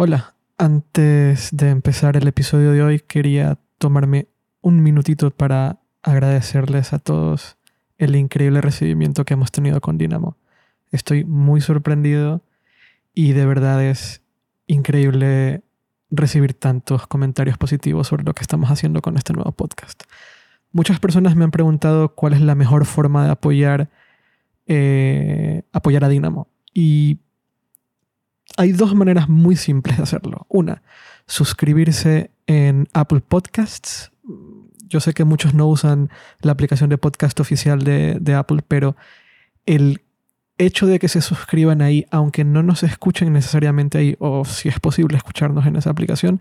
Hola, antes de empezar el episodio de hoy quería tomarme un minutito para agradecerles a todos el increíble recibimiento que hemos tenido con Dynamo. Estoy muy sorprendido y de verdad es increíble recibir tantos comentarios positivos sobre lo que estamos haciendo con este nuevo podcast. Muchas personas me han preguntado cuál es la mejor forma de apoyar, eh, apoyar a Dynamo. Y hay dos maneras muy simples de hacerlo. Una, suscribirse en Apple Podcasts. Yo sé que muchos no usan la aplicación de podcast oficial de, Apple, pero el hecho de que se suscriban ahí, aunque no nos escuchen necesariamente ahí, o si es posible escucharnos en esa aplicación,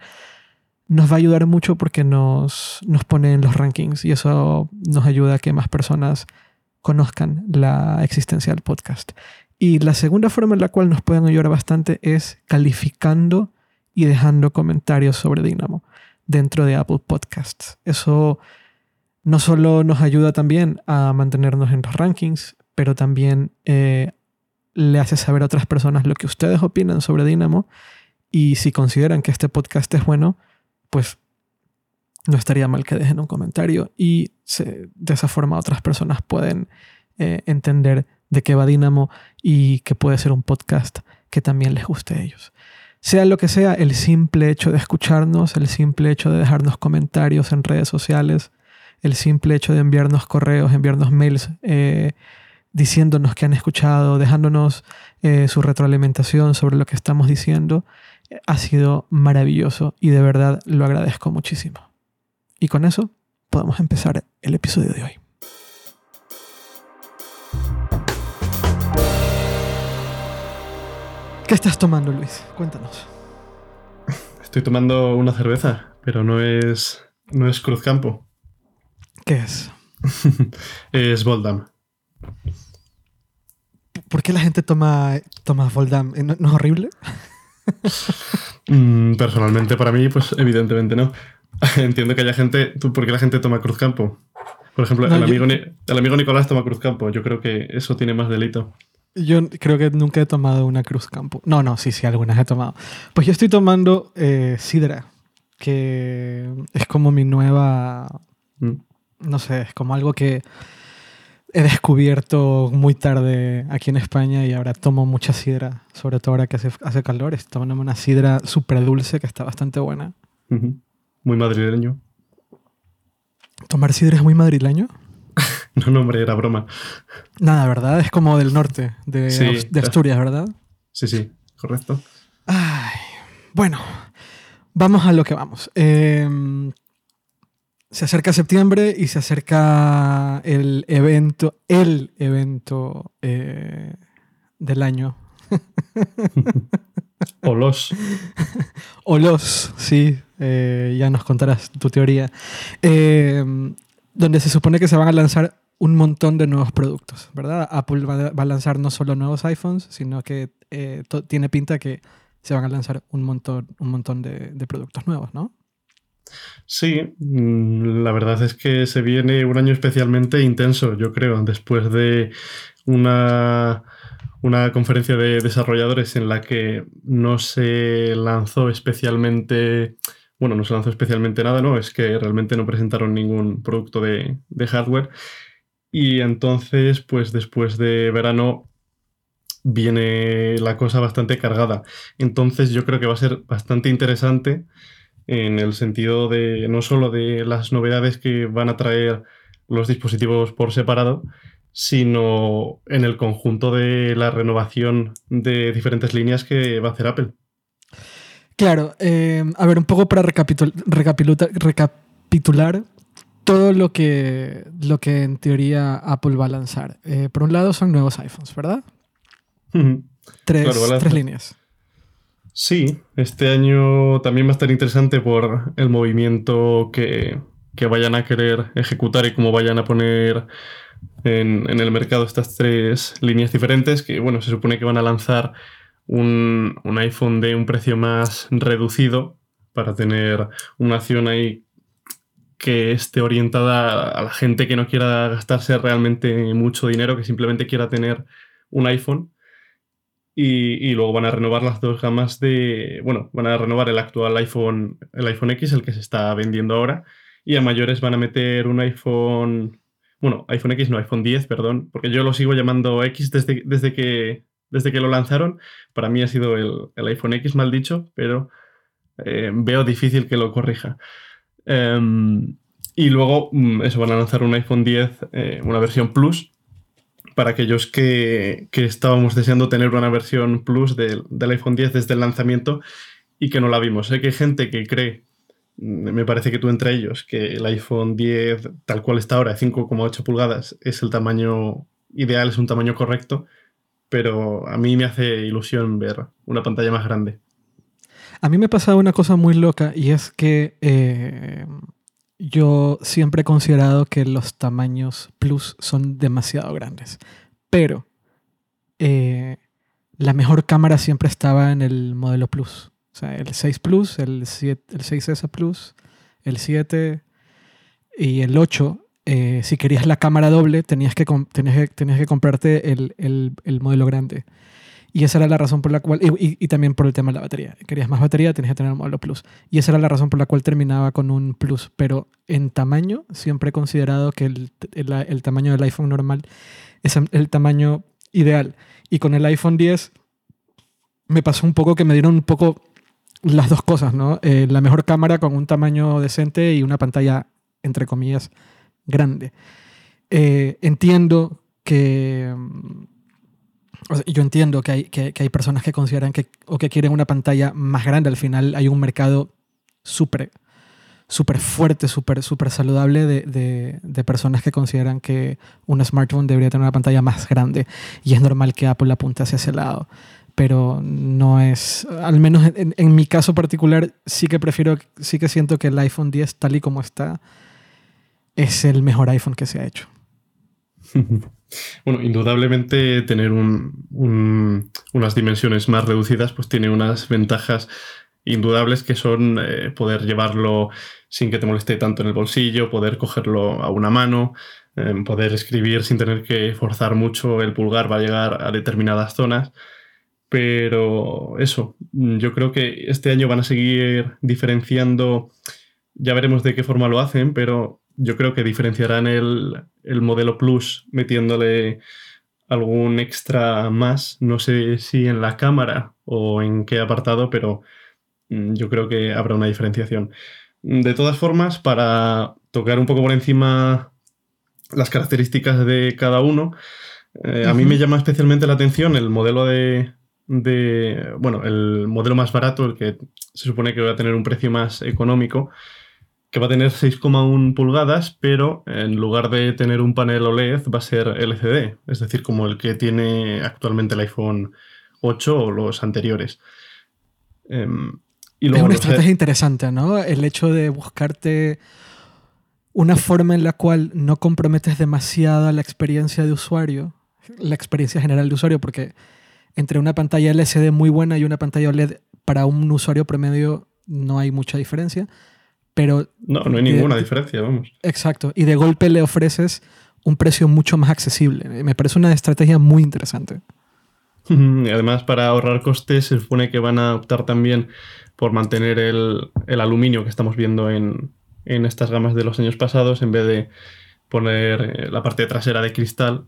nos va a ayudar mucho porque nos, nos pone en los rankings y eso nos ayuda a que más personas conozcan la existencia del podcast. Y la segunda forma en la cual nos pueden ayudar bastante es calificando y dejando comentarios sobre Dynamo dentro de Apple Podcasts. Eso no solo nos ayuda también a mantenernos en los rankings, pero también eh, le hace saber a otras personas lo que ustedes opinan sobre Dynamo y si consideran que este podcast es bueno, pues no estaría mal que dejen un comentario y de esa forma otras personas pueden eh, entender de qué va Dynamo y que puede ser un podcast que también les guste a ellos. Sea lo que sea, el simple hecho de escucharnos, el simple hecho de dejarnos comentarios en redes sociales, el simple hecho de enviarnos correos, enviarnos mails eh, diciéndonos que han escuchado, dejándonos eh, su retroalimentación sobre lo que estamos diciendo, ha sido maravilloso y de verdad lo agradezco muchísimo. Y con eso podemos empezar el episodio de hoy. ¿Qué estás tomando, Luis? Cuéntanos. Estoy tomando una cerveza, pero no es, no es Cruzcampo. ¿Qué es? es Voldam. ¿Por qué la gente toma, toma Voldam? ¿No, es horrible? Mm, personalmente, para mí, pues evidentemente no. Entiendo que haya gente. ¿Por qué la gente toma Cruzcampo? Por ejemplo, el, amigo, el amigo Nicolás toma Cruzcampo. Yo creo que eso tiene más delito. Yo creo que nunca he tomado una Cruz Campo. No, no, sí, sí, algunas he tomado. Pues yo estoy tomando eh, Sidra, que es como mi nueva. Mm. No sé, es como algo que he descubierto muy tarde aquí en España y ahora tomo mucha sidra, sobre todo ahora que hace, hace calor. Estoy tomando una sidra súper dulce que está bastante buena. Muy madrileño. ¿Tomar sidra es muy madrileño? No, no, hombre, era broma. Nada, ¿verdad? Es como del norte, de, Asturias, ¿verdad? Sí, sí, correcto. Ay, bueno, vamos a lo que vamos. Em, se acerca septiembre y se acerca el evento, el evento eh, del año. o los. o los, sí. Eh, ya nos contarás tu teoría. Em, donde se supone que se van a lanzar un montón de nuevos productos, ¿verdad? Apple va, a lanzar no solo nuevos iPhones, sino que eh, tiene pinta que se van a lanzar un montón, un montón de, productos nuevos, ¿no? Sí, mm, la verdad es que se viene un año especialmente intenso, yo creo, después de una, una conferencia de desarrolladores en la que no se lanzó especialmente bueno, no se lanzó especialmente nada, ¿no? Es que realmente no presentaron ningún producto de, de, hardware y entonces, pues después de verano viene la cosa bastante cargada. Entonces yo creo que va a ser bastante interesante en el sentido de no solo de las novedades que van a traer los dispositivos por separado, sino en el conjunto de la renovación de diferentes líneas que va a hacer Apple. Claro, eh, a ver, un poco para recapitular todo lo que, lo que en teoría Apple va a lanzar. Eh, por un lado son nuevos iPhones, ¿verdad? tres, líneas. Sí, este año también va a estar interesante por el movimiento que, vayan a querer ejecutar y cómo vayan a poner en, el mercado estas tres líneas diferentes, que bueno, se supone que van a lanzar un, un iPhone de un precio más reducido para tener una acción ahí que esté orientada a la gente que no quiera gastarse realmente mucho dinero, que simplemente quiera tener un iPhone. Y, luego van a renovar las dos gamas de. Bueno, van a renovar el actual iPhone, el iPhone X, el que se está vendiendo ahora. Y a mayores van a meter un iPhone. Bueno, iPhone X, no, iPhone 10, perdón, porque yo lo sigo llamando X desde, desde, que, desde que lo lanzaron. Para mí ha sido el, iPhone X, mal dicho, pero eh, veo difícil que lo corrija. Em, y luego, mm, eso, van a lanzar un iPhone 10, eh, una versión Plus, para aquellos que, estábamos deseando tener una versión Plus del, iPhone 10 desde el lanzamiento y que no la vimos. Sé que hay gente que cree, mm, me parece que tú entre ellos, que el iPhone 10 tal cual está ahora, 5,8 pulgadas, es el tamaño ideal, es un tamaño correcto, pero a mí me hace ilusión ver una pantalla más grande. A mí me pasado una cosa muy loca y es que eh, yo siempre he considerado que los tamaños Plus son demasiado grandes. Pero eh, la mejor cámara siempre estaba en el modelo Plus. O sea, el 6 Plus, el, 7, el 6S Plus, el 7 y el 8. Eh, si querías la cámara doble, tenías que, tenías que, comprarte el, el modelo grande. Y esa era la razón por la cual, y, también por el tema de la batería. Querías más batería, tenías que tener un modelo Plus. Y esa era la razón por la cual terminaba con un Plus. Pero en tamaño, siempre he considerado que el, el, tamaño del iPhone normal es el tamaño ideal. Y con el iPhone 10 me pasó un poco que me dieron un poco las dos cosas, ¿no? Eh, la mejor cámara con un tamaño decente y una pantalla, entre comillas, grande. Eh, entiendo que yo entiendo que hay, que, hay, personas que consideran que, o que quieren una pantalla más grande. Al final hay un mercado súper súper fuerte, súper super saludable de, de, personas que consideran que un smartphone debería tener una pantalla más grande. Y es normal que Apple apunte hacia ese lado. Pero no es, al menos en, en mi caso particular, sí que prefiero, sí que siento que el iPhone 10 tal y como está, es el mejor iPhone que se ha hecho. Bueno, indudablemente tener unas dimensiones más reducidas pues tiene unas ventajas indudables que son eh, poder llevarlo sin que te moleste tanto en el bolsillo, poder cogerlo a una mano, em, poder escribir sin tener que forzar mucho el pulgar va a llegar a determinadas zonas. Pero eso, yo creo que este año van a seguir diferenciando, ya veremos de qué forma lo hacen, pero yo creo que diferenciarán el, modelo Plus metiéndole algún extra más. No sé si en la cámara o en qué apartado, pero mm, yo creo que habrá una diferenciación. De todas formas, para tocar un poco por encima las características de cada uno, eh, a mí me llama especialmente la atención el modelo de, de, bueno, el modelo más barato, el que se supone que va a tener un precio más económico, que va a tener 6,1 pulgadas, pero en lugar de tener un panel OLED va a ser LCD, es decir, como el que tiene actualmente el iPhone 8 o los anteriores. Em, y es una estrategia interesante, ¿no? El hecho de buscarte una forma en la cual no comprometes demasiado la experiencia de usuario, la experiencia general de usuario, porque entre una pantalla LCD muy buena y una pantalla OLED para un usuario promedio no hay mucha diferencia pero... No, no hay ninguna diferencia, vamos. Exacto. Y de golpe le ofreces un precio mucho más accesible. Me parece una estrategia muy interesante. Y además, para ahorrar costes, se supone que van a optar también por mantener el, aluminio que estamos viendo en, estas gamas de los años pasados, en vez de poner eh, la parte trasera de cristal.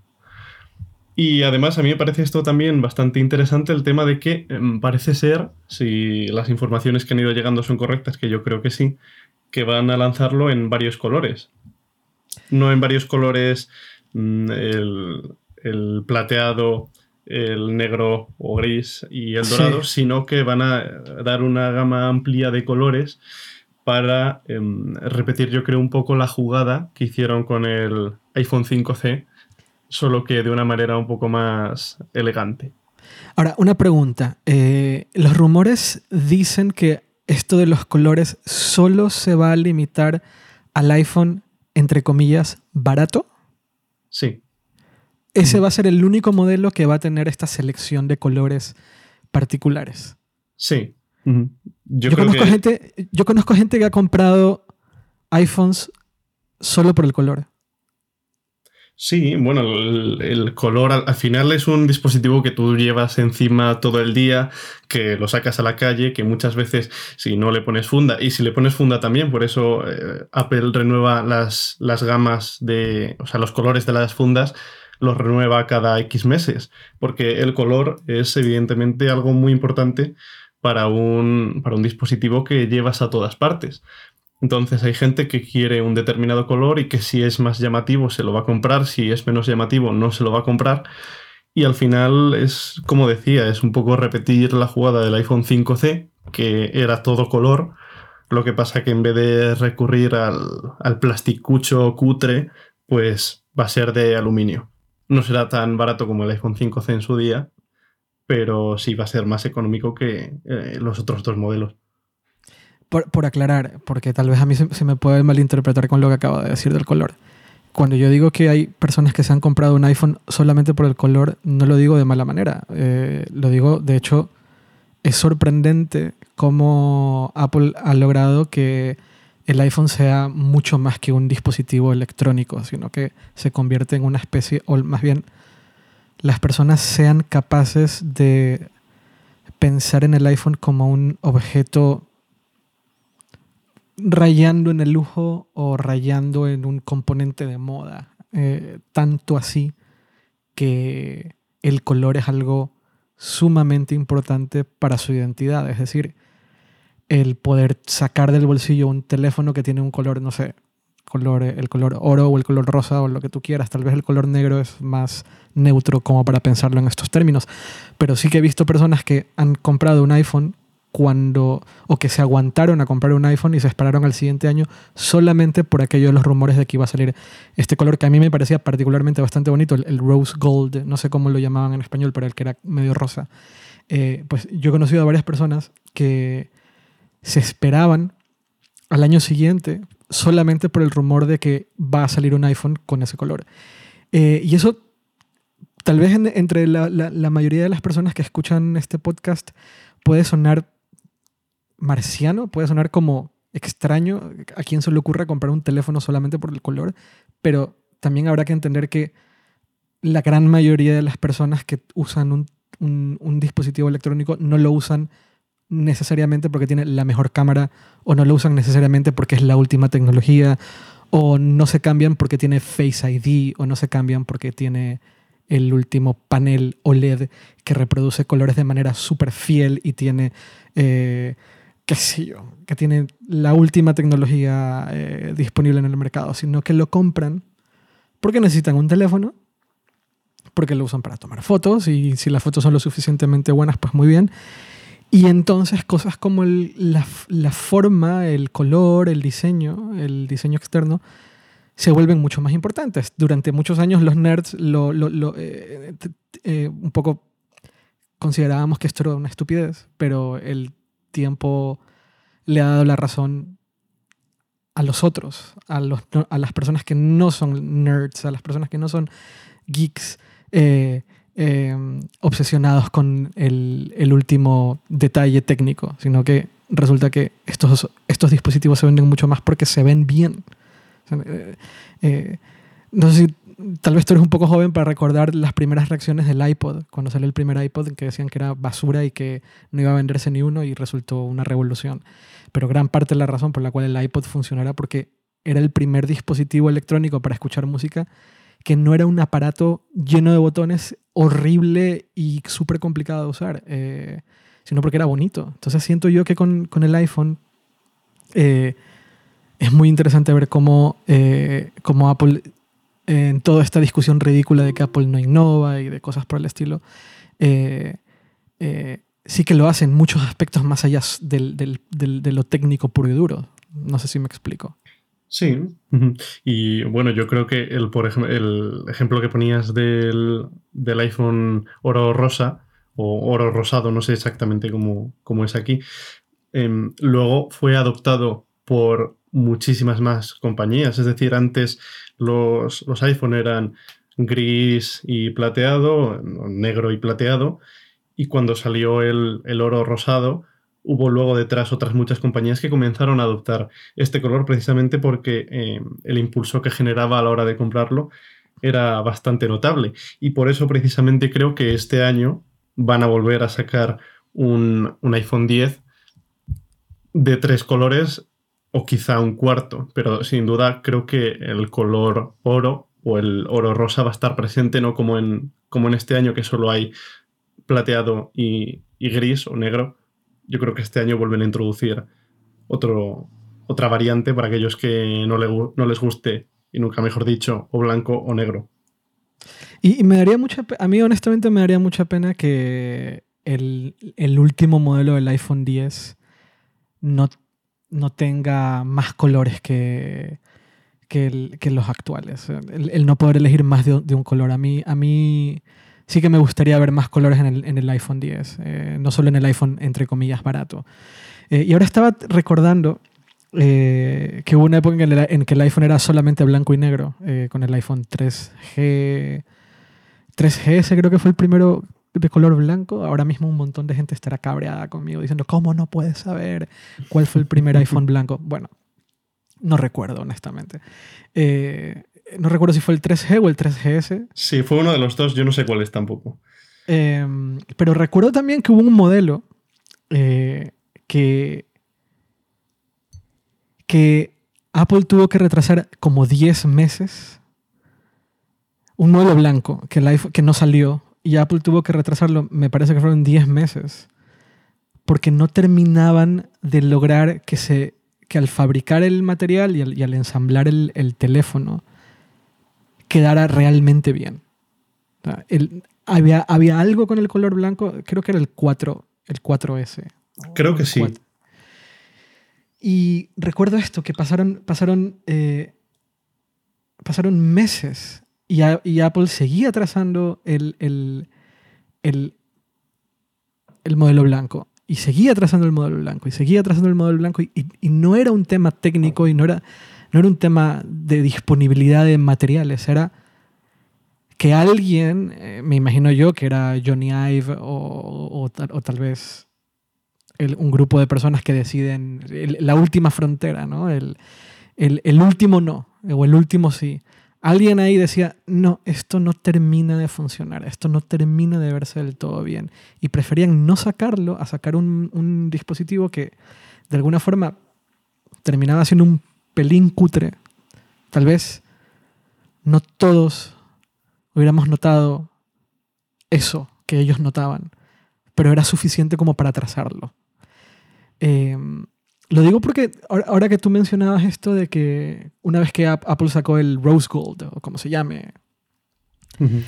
Y además, a mí me parece esto también bastante interesante, el tema de que em, parece ser, si las informaciones que han ido llegando son correctas, que yo creo que sí, que van a lanzarlo en varios colores. No en varios colores, mm, el, plateado, el negro o gris y el dorado, sino que van a dar una gama amplia de colores para em, repetir, yo creo, un poco la jugada que hicieron con el iPhone 5C, solo que de una manera un poco más elegante. Ahora, una pregunta. Eh, los rumores dicen que esto de los colores solo se va a limitar al iPhone, entre comillas, barato. Sí. Ese va a ser el único modelo que va a tener esta selección de colores particulares. Sí. yo, conozco gente, yo conozco gente que ha comprado iPhones solo por el color. Sí, bueno, el, color al, final es un dispositivo que tú llevas encima todo el día, que lo sacas a la calle, que muchas veces si no le pones funda, y si le pones funda también, por eso eh, Apple renueva las, las gamas de, o sea, los colores de las fundas, los renueva cada X meses, porque el color es evidentemente algo muy importante para un, para un dispositivo que llevas a todas partes. Entonces hay gente que quiere un determinado color y que si es más llamativo se lo va a comprar, si es menos llamativo no se lo va a comprar. Y al final es, como decía, es un poco repetir la jugada del iPhone 5C, que era todo color. Lo que pasa que en vez de recurrir al, al plasticucho cutre, pues va a ser de aluminio. No será tan barato como el iPhone 5C en su día, pero sí va a ser más económico que eh, los otros dos modelos. Por, aclarar, porque tal vez a mí se, me puede malinterpretar con lo que acabo de decir del color. Cuando yo digo que hay personas que se han comprado un iPhone solamente por el color, no lo digo de mala manera. Eh, lo digo, de hecho, es sorprendente cómo Apple ha logrado que el iPhone sea mucho más que un dispositivo electrónico, sino que se convierte en una especie, o más bien las personas sean capaces de pensar en el iPhone como un objeto rayando en el lujo o rayando en un componente de moda. Eh, tanto así que el color es algo sumamente importante para su identidad. Es decir, el poder sacar del bolsillo un teléfono que tiene un color, no sé, el color oro o el color rosa o lo que tú quieras. Tal vez el color negro es más neutro como para pensarlo en estos términos. Pero sí que he visto personas que han comprado un iPhone cuando o que se aguantaron a comprar un iPhone y se esperaron al siguiente año solamente por aquello de los rumores de que iba a salir este color que a mí me parecía particularmente bastante bonito, el, rose gold, no sé cómo lo llamaban en español, pero el que era medio rosa. Eh, pues yo he conocido a varias personas que se esperaban al año siguiente solamente por el rumor de que va a salir un iPhone con ese color. Eh, y eso, tal vez entre la, la mayoría de las personas que escuchan este podcast puede sonar marciano, puede sonar como extraño a quien se le ocurra comprar un teléfono solamente por el color, pero también habrá que entender que la gran mayoría de las personas que usan un, un, dispositivo electrónico no lo usan necesariamente porque tiene la mejor cámara o no lo usan necesariamente porque es la última tecnología o no se cambian porque tiene Face ID o no se cambian porque tiene el último panel OLED que reproduce colores de manera súper fiel y tiene eh, qué sé yo, que tiene la última tecnología eh, disponible en el mercado, sino que lo compran porque necesitan un teléfono, porque lo usan para tomar fotos y si las fotos son lo suficientemente buenas, pues muy bien. Y entonces cosas como la, forma, el color, el diseño, el diseño externo, se vuelven mucho más importantes. Durante muchos años los nerds lo, eh, eh, un poco considerábamos que esto era una estupidez, pero el tiempo le ha dado la razón a los otros, a, los, a las personas que no son nerds, a las personas que no son geeks eh, em, obsesionados con el, último detalle técnico, sino que resulta que estos, estos dispositivos se venden mucho más porque se ven bien. Eh, eh, no sé si tal vez tú eres un poco joven para recordar las primeras reacciones del iPod, cuando salió el primer iPod, que decían que era basura y que no iba a venderse ni uno y resultó una revolución. Pero gran parte de la razón por la cual el iPod funcionara porque era el primer dispositivo electrónico para escuchar música que no era un aparato lleno de botones horrible y súper complicado de usar, eh, sino porque era bonito. Entonces siento yo que con, con el iPhone eh, es muy interesante ver cómo, eh, cómo Apple en toda esta discusión ridícula de que Apple no innova y de cosas por el estilo, eh, eh, sí que lo hace en muchos aspectos más allá del, del, de lo técnico puro y duro. No sé si me explico. Sí, y bueno, yo creo que el, por ejemplo, el ejemplo que ponías del, del, iPhone oro rosa o oro rosado, no sé exactamente cómo, cómo es aquí, em, luego fue adoptado por muchísimas más compañías. Es decir, antes los, los iPhone eran gris y plateado, negro y plateado, y cuando salió el, oro rosado, hubo luego detrás otras muchas compañías que comenzaron a adoptar este color precisamente porque eh, el impulso que generaba a la hora de comprarlo era bastante notable. Y por eso precisamente creo que este año van a volver a sacar un, un iPhone 10 de tres colores o quizá un cuarto, pero sin duda creo que el color oro o el oro rosa va a estar presente, no como en, como en este año que solo hay plateado y, gris o negro. Yo creo que este año vuelven a introducir otro, otra variante para aquellos que no, no les guste, y nunca mejor dicho, o blanco o negro. Y, me daría mucha a mí honestamente me daría mucha pena que el, el último modelo del iPhone 10 no no tenga más colores que, que, los actuales. El, no poder elegir más de, un color. A mí, a mí sí que me gustaría ver más colores en el, en el iPhone 10, eh, no solo en el iPhone, entre comillas, barato. Eh, y ahora estaba recordando eh, que hubo una época en, en, que el iPhone era solamente blanco y negro, con el iPhone 3G. 3GS creo que fue el primero de color blanco, ahora mismo un montón de gente estará cabreada conmigo diciendo, ¿cómo no puedes saber cuál fue el primer iPhone blanco? Bueno, no recuerdo, honestamente. Eh, no recuerdo si fue el 3G o el 3GS. Sí, fue uno de los dos, yo no sé cuál es tampoco. Em, pero recuerdo también que hubo un modelo eh, que, que Apple tuvo que retrasar como 10 meses. Un modelo blanco que, el iPhone, que no salió y Apple tuvo que retrasarlo, me parece que fueron 10 meses, porque no terminaban de lograr que, se, que al fabricar el material y al, ensamblar el, teléfono quedara realmente bien. había, había algo con el color blanco, creo que era el 4, el 4S. Creo que sí. Y recuerdo esto, que pasaron, pasaron, eh, pasaron meses y, Apple seguía trazando el, el, el, modelo blanco. Y seguía trazando el modelo blanco. Y seguía trazando el modelo blanco. Y, no era un tema técnico y no era, no era un tema de disponibilidad de materiales. Era que alguien, eh, me imagino yo, que era Johnny Ive o, tal, vez un grupo de personas que deciden la última frontera, ¿no? El, el, último no, o el último sí alguien ahí decía, no, esto no termina de funcionar, esto no termina de verse del todo bien. Y preferían no sacarlo a sacar un, dispositivo que de alguna forma terminaba siendo un pelín cutre. Tal vez no todos hubiéramos notado eso que ellos notaban, pero era suficiente como para trazarlo. Eh, lo digo porque ahora que tú mencionabas esto de que una vez que Apple sacó el Rose Gold, o como se llame.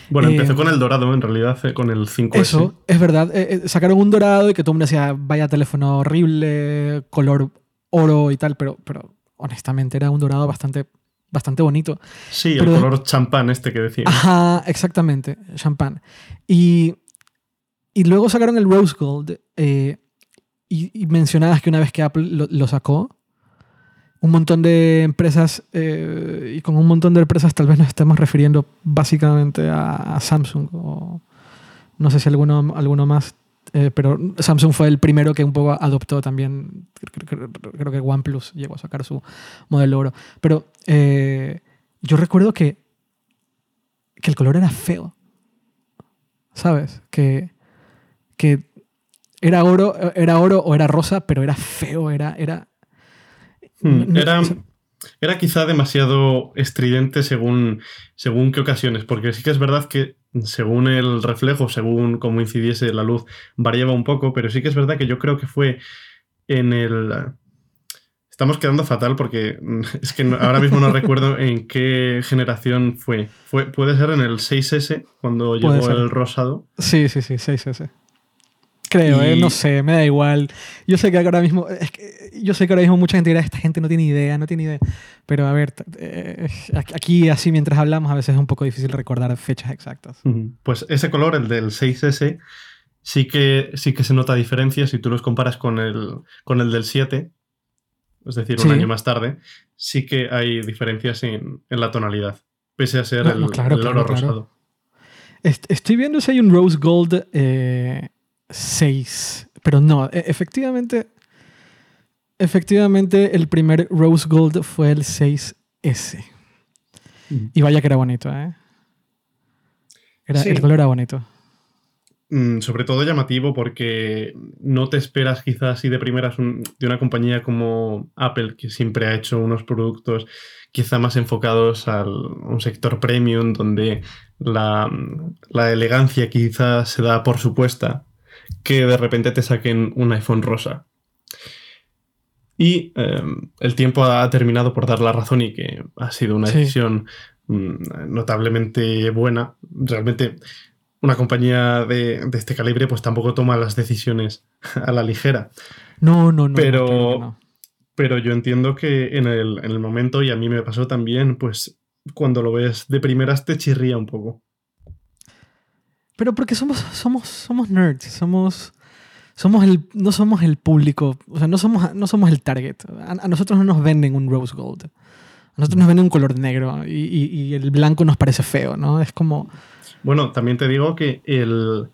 Bueno, empezó con el dorado, en realidad, eh, con el 5S. Eso, es verdad. Eh, eh, sacaron un dorado y que todo el mundo decía, vaya teléfono horrible, color oro y tal, pero, pero honestamente era un dorado bastante, bastante bonito. Sí, el color champán este que decía. Ajá, exactamente, champán. Y, y luego sacaron el Rose Gold. Y, mencionabas que una vez que Apple lo, sacó, un montón de empresas, eh, y con un montón de empresas tal vez nos estemos refiriendo básicamente a, Samsung, o no sé si alguno, alguno más, eh, pero Samsung fue el primero que un poco adoptó también, creo, que OnePlus llegó a sacar su modelo oro. Pero eh, yo recuerdo que, que el color era feo, ¿sabes? Que, que era oro, era oro o era rosa, pero era feo, era... Era, hmm, era, era quizá demasiado estridente según, según qué ocasiones, porque sí que es verdad que según el reflejo, según cómo incidiese la luz, variaba un poco, pero sí que es verdad que yo creo que fue en el... Estamos quedando fatal porque es que ahora mismo no recuerdo en qué generación fue. fue. Puede ser en el 6S, cuando llegó el rosado. Sí, sí, sí, 6S. Creo, eh, no sé, me da igual. Yo sé que ahora mismo, es que yo sé que ahora mismo mucha gente dirá, esta gente no tiene idea, no tiene idea. Pero a ver, eh, aquí así mientras hablamos a veces es un poco difícil recordar fechas exactas. Pues ese color, el del 6S, sí que, sí que se nota diferencia si tú los comparas con el, con el del 7, es decir, un año más tarde, sí que hay diferencias en, la tonalidad, pese a ser el, oro rosado. Estoy viendo si hay un rose gold eh, 6. Pero no, e, efectivamente, efectivamente el primer Rose Gold fue el 6S. Y vaya que era bonito, ¿eh? El color era bonito. Mm, sobre todo llamativo porque no te esperas quizás así de primeras de una compañía como Apple, que siempre ha hecho unos productos quizá más enfocados a un sector premium, donde la, elegancia quizás se da por supuesta, que de repente te saquen un iPhone rosa. Y em, el tiempo ha terminado por dar la razón y que ha sido una decisión mm, notablemente buena. Realmente una compañía de, este calibre pues tampoco toma las decisiones a la ligera. No, no, no. Pero, pero yo entiendo que en el, momento, y a mí me pasó también, pues cuando lo ves de primeras te chirría un poco. Pero porque somos, somos, somos nerds, somos, somos el, no somos el público, o sea, no somos, no somos el target. A, nosotros no nos venden un rose gold. A nosotros nos venden un color negro y, y el blanco nos parece feo, ¿no? Es como bueno, también te digo que el,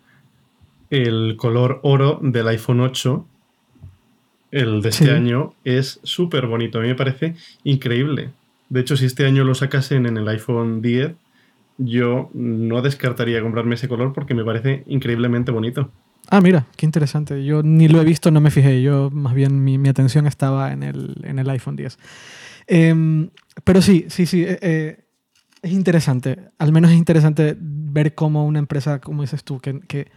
el color oro del iPhone 8, el de este año, es súper bonito. A mí me parece increíble. De hecho, si este año lo sacasen en el iPhone 10, yo no descartaría comprarme ese color porque me parece increíblemente bonito. Ah, mira, qué interesante. Yo ni lo he visto, no me fijé. Yo, más bien, mi, atención estaba en el, en el iPhone 10. Em, pero sí, sí, sí. Eh, eh, es interesante. Al menos es interesante ver cómo una empresa, como dices tú, que, que,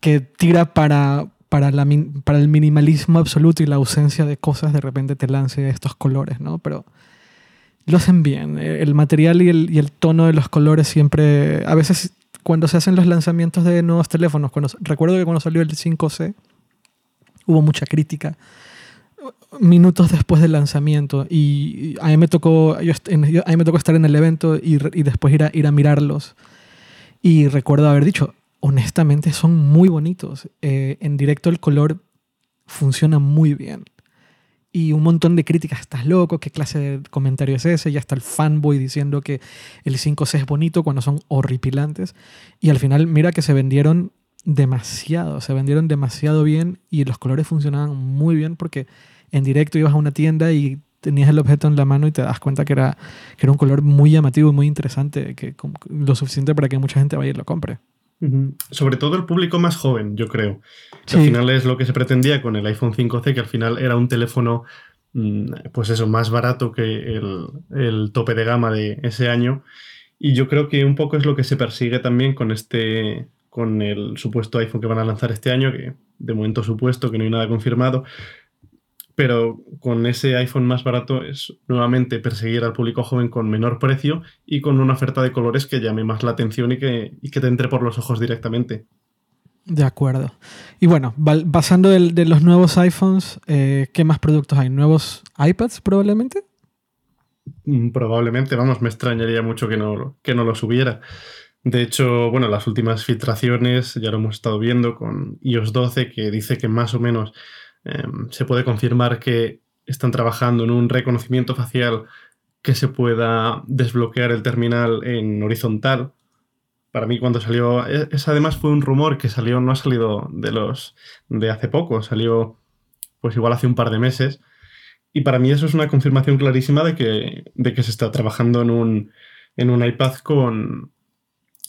que tira para, para, la, para el minimalismo absoluto y la ausencia de cosas, de repente te lance estos colores, ¿no? Pero lo hacen bien. El material y el, y el tono de los colores siempre... A veces cuando se hacen los lanzamientos de nuevos teléfonos, recuerdo que cuando salió el 5C, hubo mucha crítica minutos después del lanzamiento y a mí me tocó, a mí me tocó estar en el evento y, y, después ir a, ir a mirarlos. Y recuerdo haber dicho, honestamente son muy bonitos. Eh, en directo el color funciona muy bien. Y un montón de críticas, estás loco, qué clase de comentario es ese, ya está el fanboy diciendo que el 5C es bonito cuando son horripilantes. Y al final mira que se vendieron demasiado, se vendieron demasiado bien y los colores funcionaban muy bien porque en directo ibas a una tienda y tenías el objeto en la mano y te das cuenta que era, que era un color muy llamativo y muy interesante, que lo suficiente para que mucha gente vaya y lo compre. Sobre todo el público más joven, yo creo. Al final es lo que se pretendía con el iPhone 5C, que al final era un teléfono, mm, pues eso, más barato que el, el tope de gama de ese año. Y yo creo que un poco es lo que se persigue también con este, con el supuesto iPhone que van a lanzar este año, que de momento supuesto, que no hay nada confirmado, pero con ese iPhone más barato es nuevamente perseguir al público joven con menor precio y con una oferta de colores que llame más la atención y que, que te entre por los ojos directamente. De acuerdo. Y bueno, pasando de, los nuevos iPhones, eh, ¿qué más productos hay? ¿Nuevos iPads probablemente? Mm, probablemente, vamos, me extrañaría mucho que no, que no los hubiera. De hecho, bueno, las últimas filtraciones ya lo hemos estado viendo con iOS 12, que dice que más o menos em, se puede confirmar que están trabajando en un reconocimiento facial que se pueda desbloquear el terminal en horizontal. Para mí cuando salió, e, ese además fue un rumor que salió, no ha salido de los de hace poco, salió pues igual hace un par de meses. Y para mí eso es una confirmación clarísima de que, de que se está trabajando en un, en un iPad con,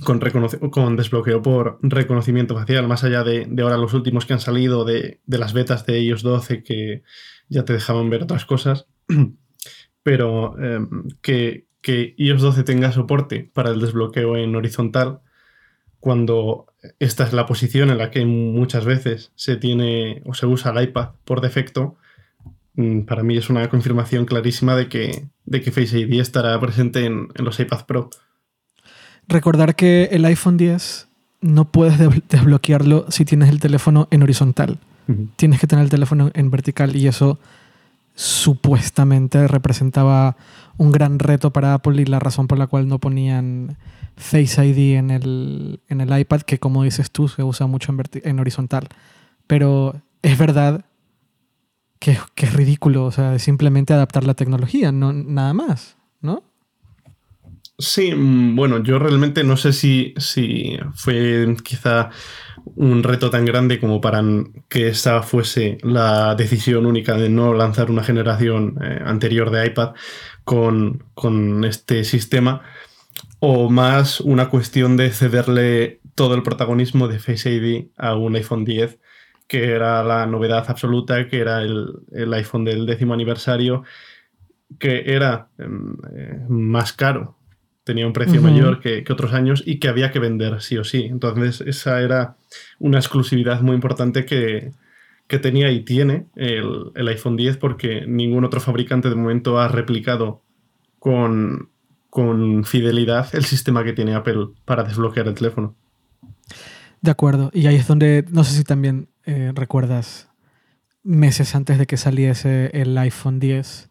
con, desbloqueo por reconocimiento facial, más allá de, ahora los últimos que han salido de, las betas de iOS 12 que ya te dejaban ver otras cosas, pero em, que, iOS 12 tenga soporte para el desbloqueo en horizontal, cuando esta es la posición en la que muchas veces se tiene o se usa el iPad por defecto, mm, para mí es una confirmación clarísima de que, de que Face ID estará presente en, en los iPad Pro. Recordar que el iPhone 10 no puedes desbloquearlo si tienes el teléfono en horizontal. Tienes que tener el teléfono en vertical y eso supuestamente representaba un gran reto para Apple y la razón por la cual no ponían Face ID en el, en el iPad, que como dices tú, se usa mucho en, en horizontal. Pero es verdad que, que, es ridículo, o sea, simplemente adaptar la tecnología, no, nada más, ¿no? Sí, mm, bueno, yo realmente no sé si, si fue quizá un reto tan grande como para que esa fuese la decisión única de no lanzar una generación eh, anterior de iPad con, este sistema. o más una cuestión de cederle todo el protagonismo de Face ID a un iPhone 10, que era la novedad absoluta, que era el, iPhone del décimo aniversario, que era em, eh, más caro, tenía un precio mayor que, otros años y que había que vender sí o sí. Entonces esa era una exclusividad muy importante que, tenía y tiene el, el iPhone 10 porque ningún otro fabricante de momento ha replicado con con fidelidad el sistema que tiene Apple para desbloquear el teléfono. De acuerdo. Y ahí es donde, no sé si también eh, recuerdas, meses antes de que saliese el iPhone 10,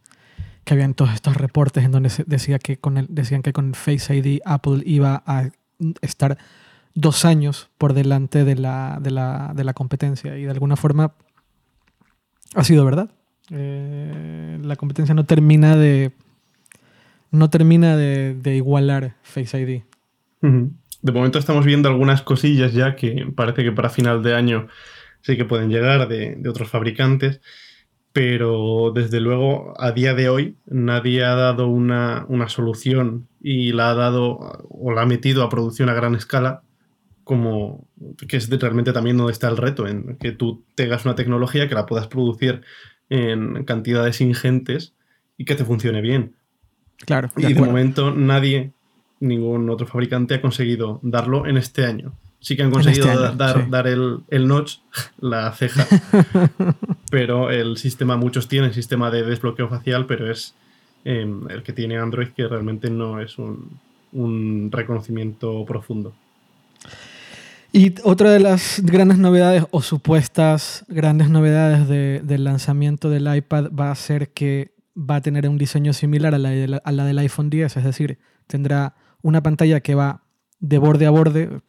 que habían todos estos reportes en donde decía que con el, decían que con Face ID Apple iba a estar dos años por delante de la, de la, competencia. Y de alguna forma ha sido verdad. Eh, la competencia no termina de no termina de, igualar Face ID. De momento estamos viendo algunas cosillas ya que parece que para final de año sí que pueden llegar de, otros fabricantes, pero desde luego a día de hoy nadie ha dado una, solución y la ha dado o la ha metido a producción a gran escala como que es realmente también donde está el reto, en que tú tengas una tecnología que la puedas producir en cantidades ingentes y que te funcione bien. Claro. y de momento nadie, ningún otro fabricante ha conseguido darlo en este año. Sí que han conseguido este dar, dar el, el, notch, la ceja, pero el sistema, muchos tienen sistema de desbloqueo facial, pero es em, el que tiene Android que realmente no es un, un reconocimiento profundo. Y otra de las grandes novedades o supuestas grandes novedades de, del lanzamiento del iPad va a ser que va a tener un diseño similar a la, del iPhone 10, es decir, tendrá una pantalla que va de borde a borde,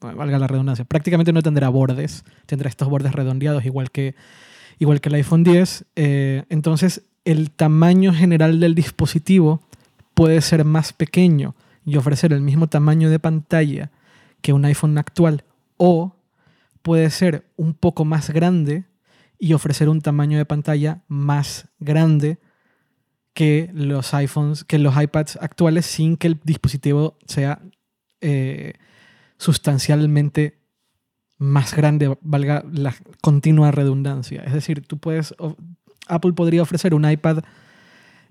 valga la redundancia, prácticamente no tendrá bordes, tendrá estos bordes redondeados igual que, igual que el iPhone 10. Eh, entonces, el tamaño general del dispositivo puede ser más pequeño y ofrecer el mismo tamaño de pantalla que un iPhone actual, o puede ser un poco más grande y ofrecer un tamaño de pantalla más grande que los iPhones, que los iPads actuales sin que el dispositivo sea eh, sustancialmente más grande, valga la continua redundancia. Es decir, tú puedes, Apple podría ofrecer un iPad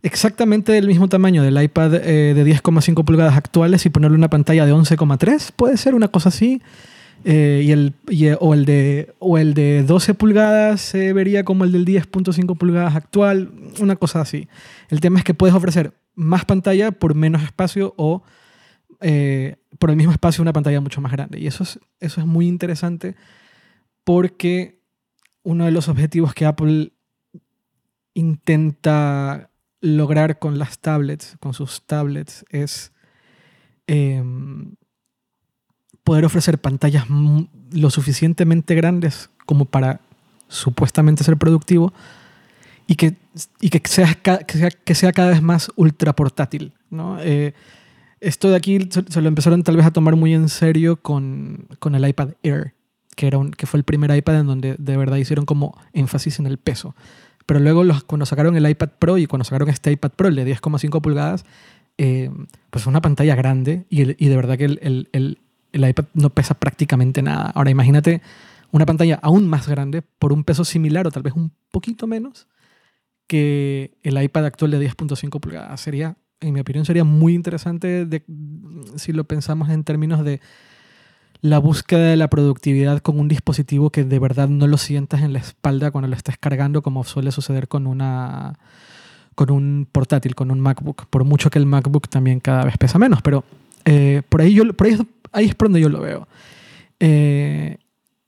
exactamente del mismo tamaño del iPad eh, de 10,5 pulgadas actuales y ponerle una pantalla de 11,3, puede ser una cosa así. Eh, y el, o, el de, o el de 12 pulgadas se vería como el del 10.5 pulgadas actual, una cosa así. El tema es que puedes ofrecer más pantalla por menos espacio o eh, por el mismo espacio una pantalla mucho más grande. Y eso es, eso es muy interesante porque uno de los objetivos que Apple intenta lograr con las tablets, con sus tablets, es em, poder ofrecer pantallas lo suficientemente grandes como para supuestamente ser productivo y que, y que, sea, que, sea, cada vez más ultra portátil. ¿no? Eh, esto de aquí se, lo empezaron tal vez a tomar muy en serio con, con el iPad Air, que, era un, que fue el primer iPad en donde de verdad hicieron como énfasis en el peso. Pero luego cuando sacaron el iPad Pro y cuando sacaron este iPad Pro, el de 10,5 pulgadas, eh, pues una pantalla grande y, y de verdad que el, el, el iPad no pesa prácticamente nada. Ahora imagínate una pantalla aún más grande por un peso similar o tal vez un poquito menos que el iPad actual de 10.5 pulgadas. Sería, en mi opinión, sería muy interesante si lo pensamos en términos de la búsqueda de la productividad con un dispositivo que de verdad no lo sientas en la espalda cuando lo estés cargando, como suele suceder con una con un portátil, con un MacBook. Por mucho que el MacBook también cada vez pesa menos, pero eh, por, ahí yo, por ahí ahí es por donde yo lo veo. Eh,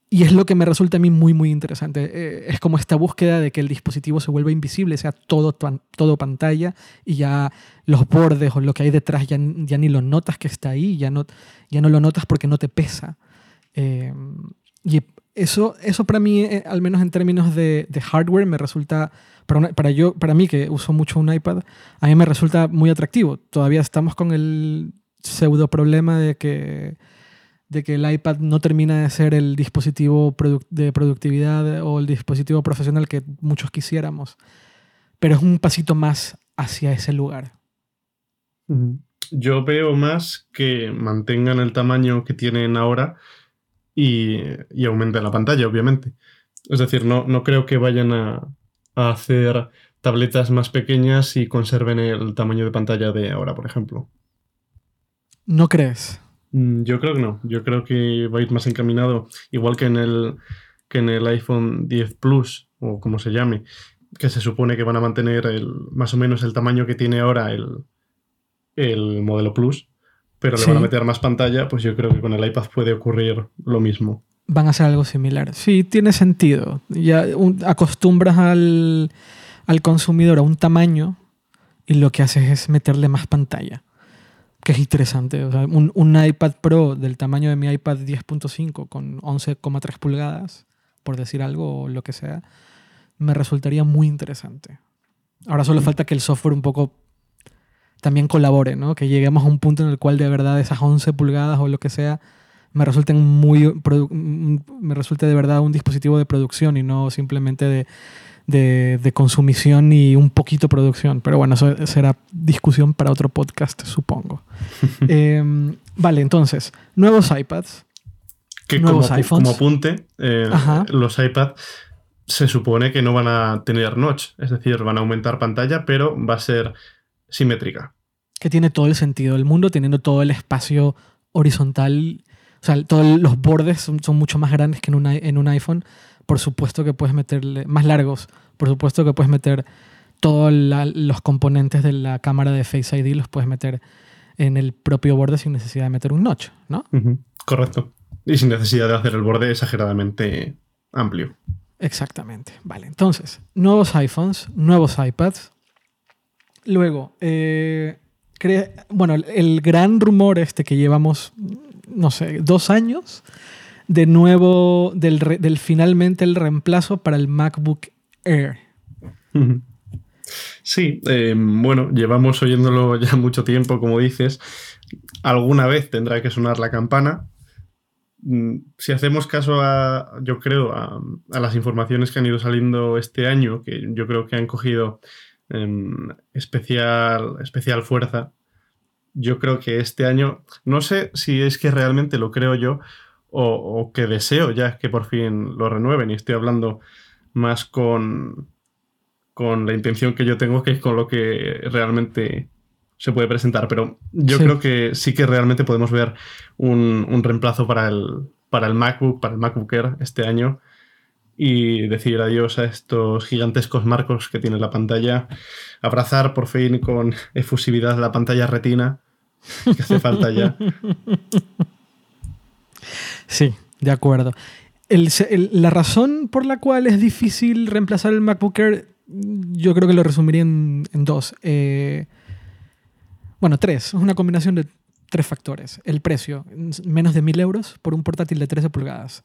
y es lo que me resulta a mí muy, muy interesante. Eh, es como esta búsqueda de que el dispositivo se vuelva invisible, sea todo, todo pantalla y ya los bordes o lo que hay detrás ya, ya ni lo notas que está ahí, ya no, ya no lo notas porque no te pesa. Eh, y eso, eso para mí, al menos en términos de, de hardware, me resulta, para, para, yo, para mí que uso mucho un iPad, a mí me resulta muy atractivo. Todavía estamos con el pseudo problema de que, de que el iPad no termina de ser el dispositivo de productividad o el dispositivo profesional que muchos quisiéramos. Pero es un pasito más hacia ese lugar. yo veo más que mantengan el tamaño que tienen ahora y, y aumenten la pantalla, obviamente. Es decir, no, no creo que vayan a, a hacer tabletas más pequeñas y conserven el tamaño de pantalla de ahora, por ejemplo. ¿No crees? Mm, yo creo que no. Yo creo que va a ir más encaminado, igual que en el, que en el iPhone 10 Plus, o como se llame, que se supone que van a mantener el, más o menos el tamaño que tiene ahora el, el modelo Plus, pero le van a meter más pantalla, pues yo creo que con el iPad puede ocurrir lo mismo. Van a hacer algo similar. Sí, tiene sentido. Ya acostumbras al, al consumidor a un tamaño y lo que haces es meterle más pantalla que es interesante. un, iPad Pro del tamaño de mi iPad 10.5 con 11,3 pulgadas, por decir algo o lo que sea, me resultaría muy interesante. Ahora solo falta que el software un poco también colabore, ¿no? Que lleguemos a un punto en el cual de verdad esas 11 pulgadas o lo que sea me resulten muy me resulte de verdad un dispositivo de producción y no simplemente de de, consumición y un poquito producción. Pero bueno, eso será discusión para otro podcast, supongo. Em, vale, entonces, nuevos iPads. Que nuevos como, iPhones. como apunte, eh, los iPads se supone que no van a tener notch, es decir, van a aumentar pantalla, pero va a ser simétrica. Que tiene todo el sentido del mundo, teniendo todo el espacio horizontal, o sea, todos los bordes son, mucho más grandes que en, en un iPhone, por supuesto que puedes meterle, más largos, por supuesto que puedes meter todos los componentes de la cámara de Face ID, los puedes meter en el propio borde sin necesidad de meter un notch, ¿no? Correcto. Y sin necesidad de hacer el borde exageradamente amplio. Exactamente. Vale, entonces, nuevos iPhones, nuevos iPads. Luego, eh, bueno, el gran rumor este que llevamos, no sé, dos años, de nuevo, del, finalmente el reemplazo para el MacBook Air. Sí, eh, bueno, llevamos oyéndolo ya mucho tiempo, como dices. Alguna vez tendrá que sonar la campana. Mm, si hacemos caso a, yo creo, a, las informaciones que han ido saliendo este año, que yo creo que han cogido em, especial, especial fuerza, yo creo que este año, no sé si es que realmente lo creo yo, o, que deseo ya que por fin lo renueven. Y estoy hablando más con, con la intención que yo tengo que con lo que realmente se puede presentar. Pero yo creo que sí que realmente podemos ver un, reemplazo para el, para el MacBook, para el MacBook Air este año y decir adiós a estos gigantescos marcos que tiene la pantalla, abrazar por fin con efusividad la pantalla retina que hace falta ya. Sí, de acuerdo. la razón por la cual es difícil reemplazar el MacBook Air, yo creo que lo resumiría en, dos. Eh, bueno, tres. Es una combinación de tres factores. El precio, menos de 1000 euros por un portátil de 13 pulgadas.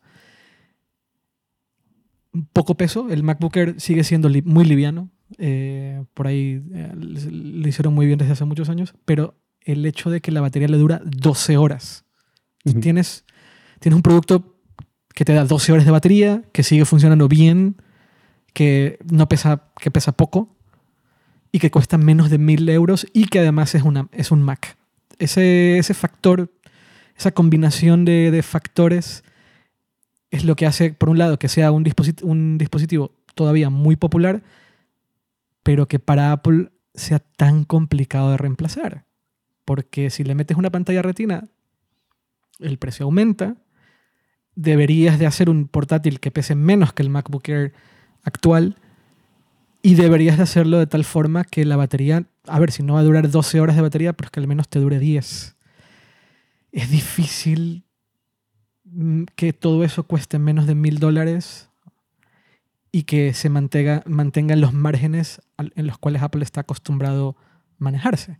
Poco peso, el MacBook Air sigue siendo muy liviano. Eh, por ahí eh, lo hicieron muy bien desde hace muchos años, pero el hecho de que la batería le dura 12 horas. Tienes Tienes un producto que te da 12 horas de batería, que sigue funcionando bien, que no pesa, que pesa poco y que cuesta menos de 1000 euros y que además es, una, es un Mac. Ese, ese factor, esa combinación de, factores es lo que hace, por un lado, que sea un, un dispositivo todavía muy popular, pero que para Apple sea tan complicado de reemplazar. Porque si le metes una pantalla retina, el precio aumenta, deberías de hacer un portátil que pese menos que el MacBook Air actual y deberías de hacerlo de tal forma que la batería, a ver, si no va a durar 12 horas de batería, pero es que al menos te dure 10. Es difícil mm, que todo eso cueste menos de mil dólares y que se mantenga, mantengan los márgenes en los cuales Apple está acostumbrado a manejarse.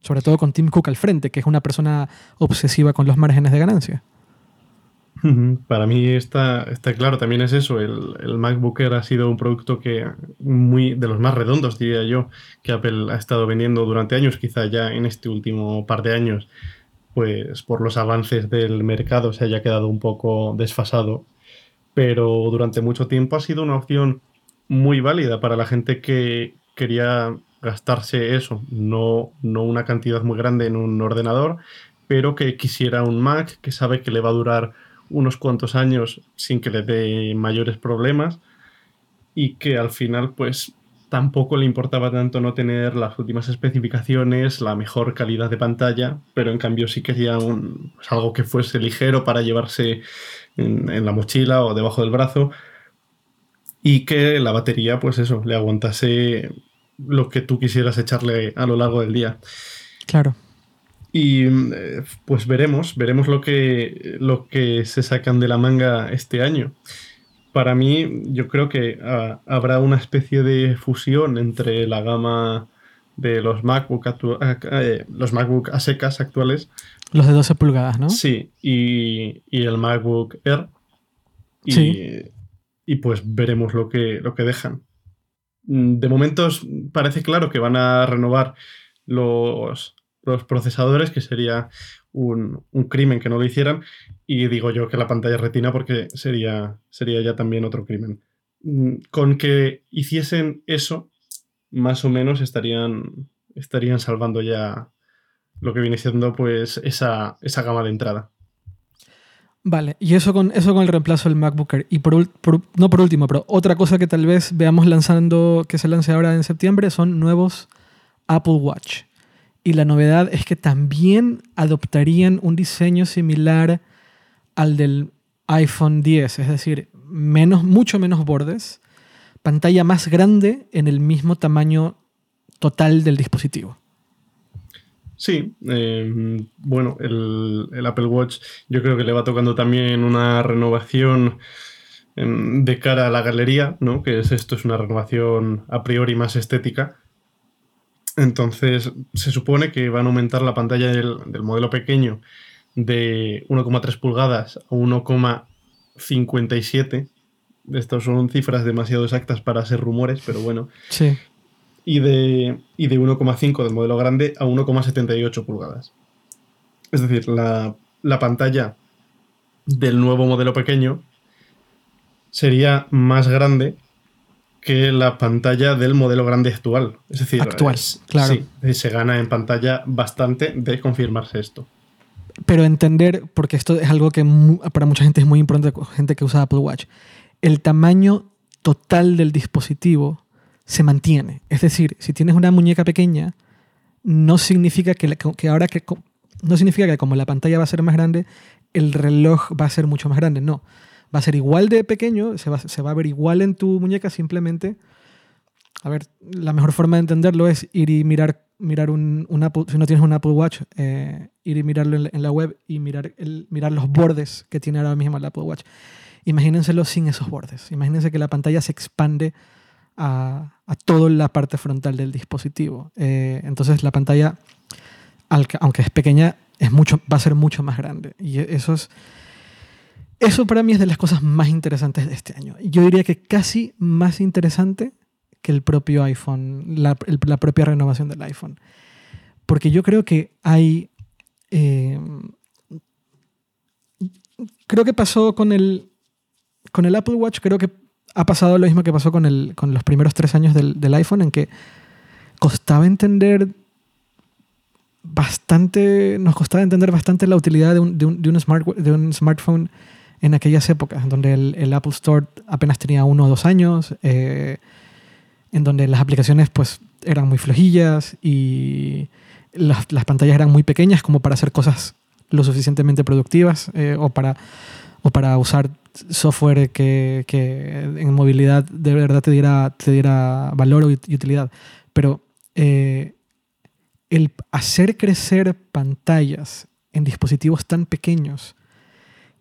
Sobre todo con Tim Cook al frente, que es una persona obsesiva con los márgenes de ganancia. Para mí está, está claro, también es eso, el, el, MacBook Air ha sido un producto que muy de los más redondos, diría yo, que Apple ha estado vendiendo durante años, quizá ya en este último par de años, pues por los avances del mercado se haya quedado un poco desfasado, pero durante mucho tiempo ha sido una opción muy válida para la gente que quería gastarse eso, no, no una cantidad muy grande en un ordenador, pero que quisiera un Mac, que sabe que le va a durar unos cuantos años sin que le dé mayores problemas y que al final pues tampoco le importaba tanto no tener las últimas especificaciones, la mejor calidad de pantalla, pero en cambio sí quería un, pues, algo que fuese ligero para llevarse en, la mochila o debajo del brazo y que la batería, pues eso, le aguantase lo que tú quisieras echarle a lo largo del día. Claro. Y eh, pues veremos, veremos lo que, lo que se sacan de la manga este año para mí, yo creo que ah, habrá una especie de fusión entre la gama de los MacBook, ah, eh, los MacBook a secas actuales. Los de 12 pulgadas, ¿no? Sí, y, el MacBook Air. Y, sí. y pues veremos lo que, lo que dejan. Mm, de momento parece claro que van a renovar los, los procesadores, que sería un, crimen que no lo hicieran. Y digo yo que la pantalla retina porque sería, sería ya también otro crimen. Mm, con que hiciesen eso, más o menos estarían, estarían salvando ya lo que viene siendo pues esa, esa gama de entrada. Vale, y eso con, eso con el reemplazo del MacBooker. Y por, no por último, pero otra cosa que tal vez veamos lanzando, que se lance ahora en septiembre, son nuevos Apple Watch. Y la novedad es que también adoptarían un diseño similar al del iPhone 10, es decir, menos, mucho menos bordes, pantalla más grande en el mismo tamaño total del dispositivo. Sí, em, bueno, el, Apple Watch yo creo que le va tocando también una renovación em, de cara a la galería, ¿no? Que es esto, es una renovación a priori más estética entonces, se supone que van a aumentar la pantalla del, modelo pequeño de 1,3 pulgadas a 1,57. Estas son cifras demasiado exactas para ser rumores, pero bueno. Sí. Y de, y de 1,5 del modelo grande a 1,78 pulgadas. Es decir, la, la pantalla del nuevo modelo pequeño sería más grande que la pantalla del modelo grande actual. Es decir, actual, claro. Sí, se gana en pantalla bastante de confirmarse esto. Pero entender, porque esto es algo que para mucha gente es muy importante, gente que usa Apple Watch, el tamaño total del dispositivo se mantiene. Es decir, si tienes una muñeca pequeña, no significa que, que ahora que no significa que como la pantalla va a ser más grande, el reloj va a ser mucho más grande. No va a ser igual de pequeño, se va, se va a ver igual en tu muñeca, simplemente, a ver, la mejor forma de entenderlo es ir y mirar, mirar un, Apple, si no tienes un Apple Watch, eh, ir y mirarlo en la, web y mirar, el, mirar los bordes que tiene ahora mismo el Apple Watch. Imagínenselo sin esos bordes. Imagínense que la pantalla se expande a, a toda la parte frontal del dispositivo. Eh, entonces la pantalla, aunque es pequeña, es mucho, va a ser mucho más grande. Y eso es eso para mí es de las cosas más interesantes de este año. Yo diría que casi más interesante que el propio iPhone, la, propia renovación del iPhone. Porque yo creo que hay... Eh, creo que pasó con el, con el Apple Watch, creo que ha pasado lo mismo que pasó con, el, con los primeros tres años del, iPhone, en que costaba entender bastante, nos costaba entender bastante la utilidad de un, de un, smart, de un smartphone en aquellas épocas, donde el, Apple Store apenas tenía uno o dos años, eh, en donde las aplicaciones pues eran muy flojillas y las, pantallas eran muy pequeñas como para hacer cosas lo suficientemente productivas eh, o, para, o para usar software que, en movilidad de verdad te diera, te diera valor y utilidad. Pero eh, el hacer crecer pantallas en dispositivos tan pequeños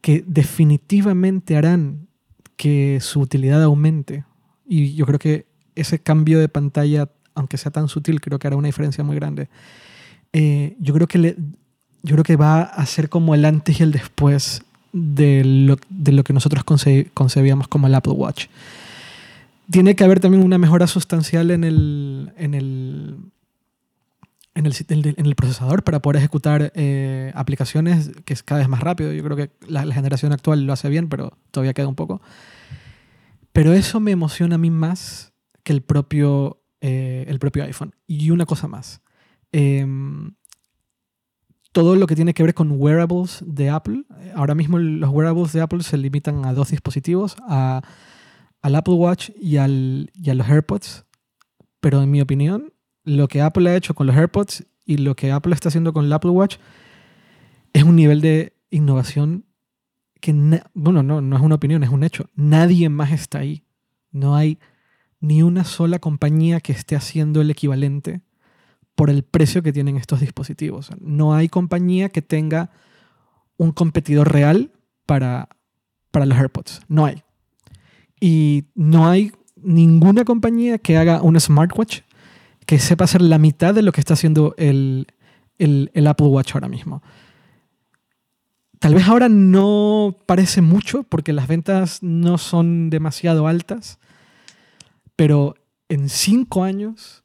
que definitivamente harán que su utilidad aumente. Y yo creo que ese cambio de pantalla, aunque sea tan sutil, creo que hará una diferencia muy grande. Eh, yo, creo que le, yo creo que va a ser como el antes y el después de lo, de lo que nosotros concebíamos como el Apple Watch. Tiene que haber también una mejora sustancial en el, en el, en el, en el procesador para poder ejecutar eh, aplicaciones que es cada vez más rápido. Yo creo que la, generación actual lo hace bien, pero todavía queda un poco. Pero eso me emociona a mí más que el propio eh, el propio iPhone. Y una cosa más. Em, todo lo que tiene que ver con wearables de Apple. Ahora mismo los wearables de Apple se limitan a dos dispositivos, a, al Apple Watch y, al, y a los AirPods. Pero en mi opinión, lo que Apple ha hecho con los AirPods y lo que Apple está haciendo con el Apple Watch es un nivel de innovación que, bueno, no, no es una opinión, es un hecho. Nadie más está ahí. No hay ni una sola compañía que esté haciendo el equivalente por el precio que tienen estos dispositivos. No hay compañía que tenga un competidor real para, para los AirPods. No hay. Y no hay ninguna compañía que haga un smartwatch que sepa hacer la mitad de lo que está haciendo el, el, Apple Watch ahora mismo. Tal vez ahora no parece mucho porque las ventas no son demasiado altas, pero en cinco años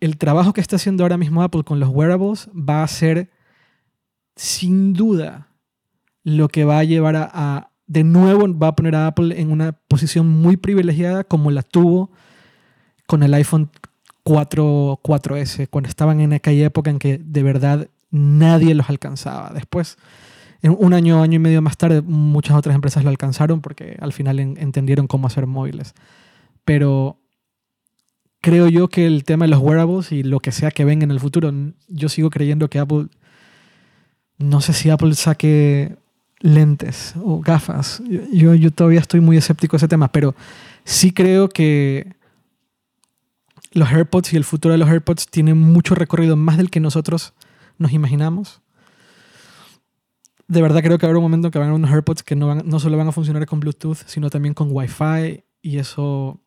el trabajo que está haciendo ahora mismo Apple con los wearables va a ser sin duda lo que va a llevar a, de nuevo va a poner a Apple en una posición muy privilegiada como la tuvo con el iPhone 4, 4S, cuando estaban en aquella época en que de verdad nadie los alcanzaba. Después, en un año, año y medio más tarde, muchas otras empresas lo alcanzaron porque al final entendieron cómo hacer móviles. Pero creo yo que el tema de los wearables y lo que sea que venga en el futuro, yo sigo creyendo que Apple, no sé si Apple saque lentes o gafas. Yo, yo todavía estoy muy escéptico de ese tema, pero sí creo que los AirPods y el futuro de los AirPods tienen mucho recorrido, más del que nosotros nos imaginamos. De verdad creo que habrá un momento que van a haber unos AirPods que no, solo van a funcionar con Bluetooth, sino también con Wi-Fi y eso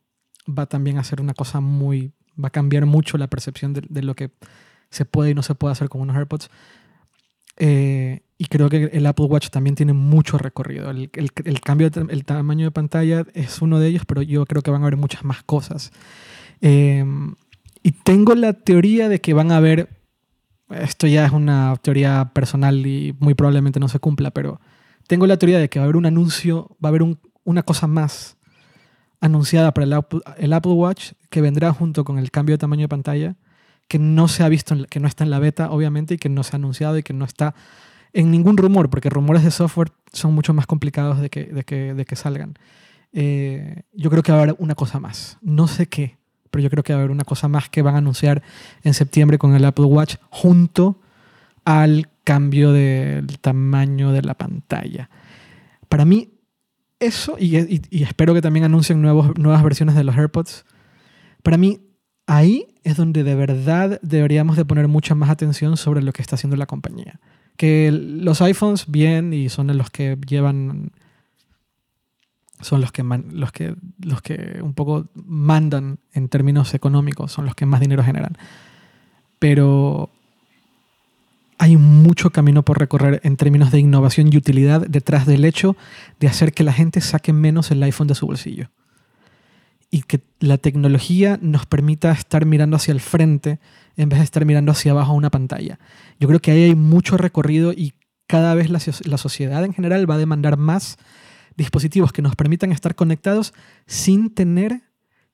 va también a ser una cosa muy... va a cambiar mucho la percepción de, lo que se puede y no se puede hacer con unos AirPods. Eh, y creo que el Apple Watch también tiene mucho recorrido. El, el, cambio, el tamaño de pantalla es uno de ellos, pero yo creo que van a haber muchas más cosas. Em, y tengo la teoría de que van a haber, esto ya es una teoría personal y muy probablemente no se cumpla, pero tengo la teoría de que va a haber un anuncio, va a haber una cosa más anunciada para el Apple, Watch que vendrá junto con el cambio de tamaño de pantalla, que no se ha visto, que no está en la beta, obviamente, y que no se ha anunciado y que no está en ningún rumor, porque rumores de software son mucho más complicados de que, de que, de que salgan. Eh, yo creo que va a haber una cosa más. No sé qué, pero yo creo que va a haber una cosa más que van a anunciar en septiembre con el Apple Watch junto al cambio del tamaño de la pantalla. Para mí, eso, y, espero que también anuncien nuevos, nuevas versiones de los AirPods, para mí ahí es donde de verdad deberíamos de poner mucha más atención sobre lo que está haciendo la compañía. Que los iPhones, bien, y son los que llevan, son los que, los que, los que un poco mandan en términos económicos, son los que más dinero generan. Pero hay mucho camino por recorrer en términos de innovación y utilidad detrás del hecho de hacer que la gente saque menos el iPhone de su bolsillo. Y que la tecnología nos permita estar mirando hacia el frente en vez de estar mirando hacia abajo a una pantalla. Yo creo que ahí hay mucho recorrido y cada vez la, la sociedad en general va a demandar más dispositivos que nos permitan estar conectados sin tener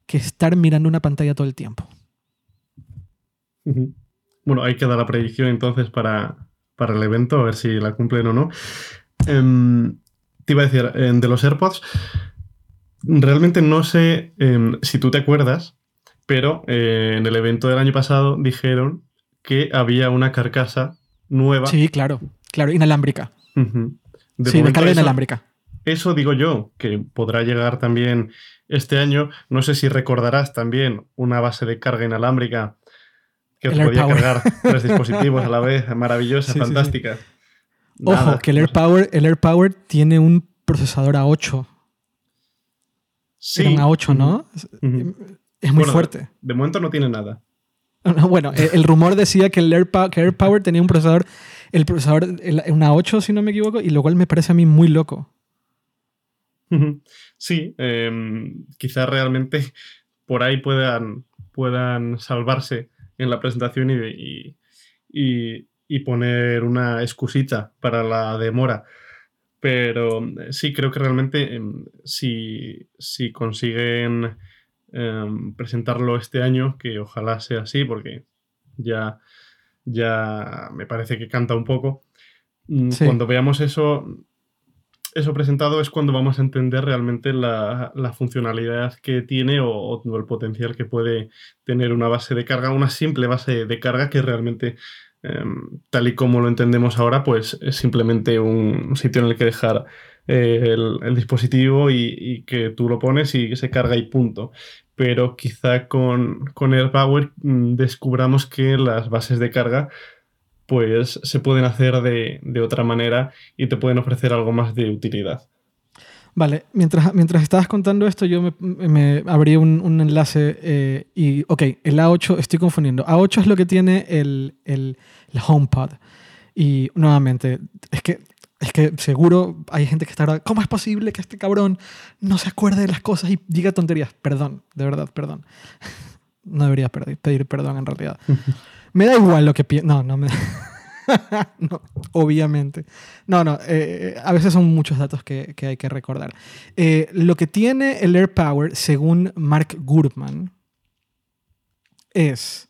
que estar mirando una pantalla todo el tiempo. Bueno, hay que dar la predicción entonces para, el evento, a ver si la cumplen o no. Em, te iba a decir, de los AirPods, realmente no sé em, si tú te acuerdas, pero eh, en el evento del año pasado dijeron que había una carcasa nueva. Sí, claro, claro, inalámbrica. sí, de carga inalámbrica. Eso digo yo, que podrá llegar también este año. No sé si recordarás también una base de carga inalámbrica que podía cargar tres dispositivos a la vez, maravillosa, fantástica. Ojo, que el AirPower, el AirPower tiene un procesador A8. Sí. un A8, ¿no? Es muy fuerte. De, momento no tiene nada. bueno, el, rumor decía que el AirPower, tenía un procesador, el procesador, un A8, si no me equivoco, y lo cual me parece a mí muy loco. Sí, em, quizás realmente por ahí puedan, puedan salvarse en la presentación y, y, poner una excusita para la demora. Pero eh, sí, creo que realmente em, si, consiguen em, presentarlo este año, que ojalá sea así, porque ya, ya me parece que canta un poco. Mm, cuando veamos eso, eso presentado es cuando vamos a entender realmente la, funcionalidad que tiene o, el potencial que puede tener una base de carga, una simple base de carga que realmente, em, tal y como lo entendemos ahora, pues es simplemente un sitio en el que dejar eh, el, dispositivo y, que tú lo pones y se carga y punto. Pero quizá con, con AirPower mm, descubramos que las bases de carga pues se pueden hacer de, otra manera y te pueden ofrecer algo más de utilidad. Vale, mientras, mientras estabas contando esto, yo me, me abrí un, enlace eh, y, ok, el A8, estoy confundiendo. A8 es lo que tiene el, el, el HomePod. Y nuevamente, es que, es que seguro hay gente que estará, ¿cómo es posible que este cabrón no se acuerde de las cosas y diga tonterías? Perdón, de verdad, perdón. no debería pedir perdón en realidad. Me da igual lo que pienso. No, no me. no, obviamente. No, no, eh, a veces son muchos datos que, hay que recordar. Eh, lo que tiene el Air Power, según Mark Gurman, es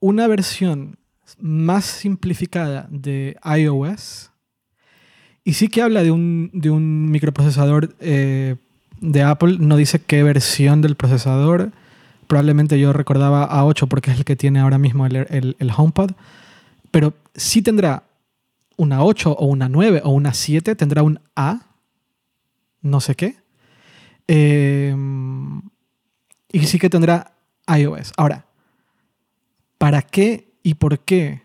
una versión más simplificada de iOS. Y sí que habla de un, microprocesador eh, de Apple. No dice qué versión del procesador probablemente yo recordaba A8 porque es el que tiene ahora mismo el, el, HomePod, pero sí tendrá una 8 o una 9 o una 7, tendrá un A, no sé qué, em, y sí que tendrá iOS. Ahora, ¿para qué y por qué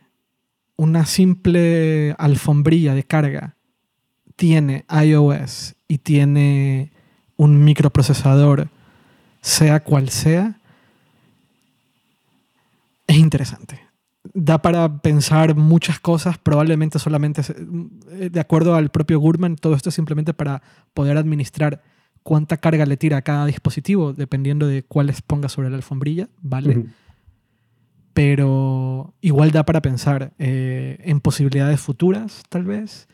una simple alfombrilla de carga tiene iOS y tiene un microprocesador, sea cual sea? Es interesante. Da para pensar muchas cosas, probablemente solamente, eh, de acuerdo al propio Gurman, todo esto es simplemente para poder administrar cuánta carga le tira a cada dispositivo, dependiendo de cuáles ponga sobre la alfombrilla, ¿vale? Pero igual da para pensar eh, en posibilidades futuras, tal vez.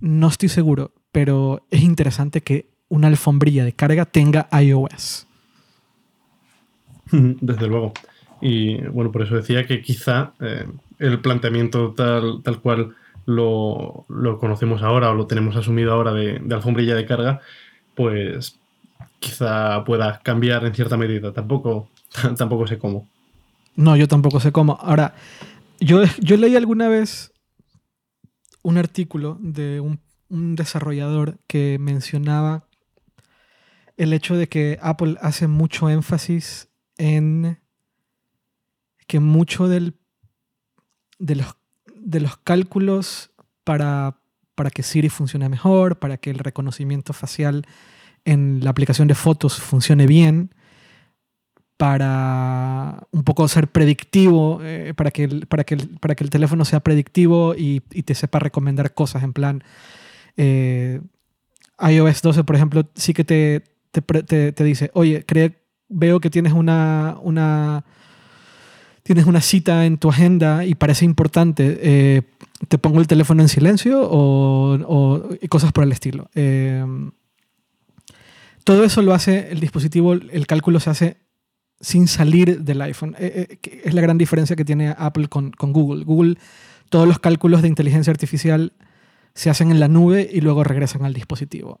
No estoy seguro, pero es interesante que una alfombrilla de carga tenga iOS. Desde luego. Y bueno, por eso decía que quizá eh, el planteamiento tal, tal cual lo, conocemos ahora o lo tenemos asumido ahora de, alfombrilla de carga, pues quizá pueda cambiar en cierta medida. Tampoco, tampoco sé cómo. No, yo tampoco sé cómo. Ahora, yo, yo leí alguna vez un artículo de un desarrollador que mencionaba el hecho de que Apple hace mucho énfasis en que mucho del, de, los, de los cálculos para, para que Siri funcione mejor, para que el reconocimiento facial en la aplicación de fotos funcione bien, para un poco ser predictivo, eh, para, que el, para, que para que el teléfono sea predictivo y, te sepa recomendar cosas en plan... Eh, iOS 12, por ejemplo, sí que te, te, te, dice, oye, veo que tienes una, una tienes una cita en tu agenda y parece importante, eh, te pongo el teléfono en silencio o, cosas por el estilo. Eh, todo eso lo hace el dispositivo, el cálculo se hace sin salir del iPhone. Eh, es la gran diferencia que tiene Apple con, con, Google. Google, todos los cálculos de inteligencia artificial se hacen en la nube y luego regresan al dispositivo.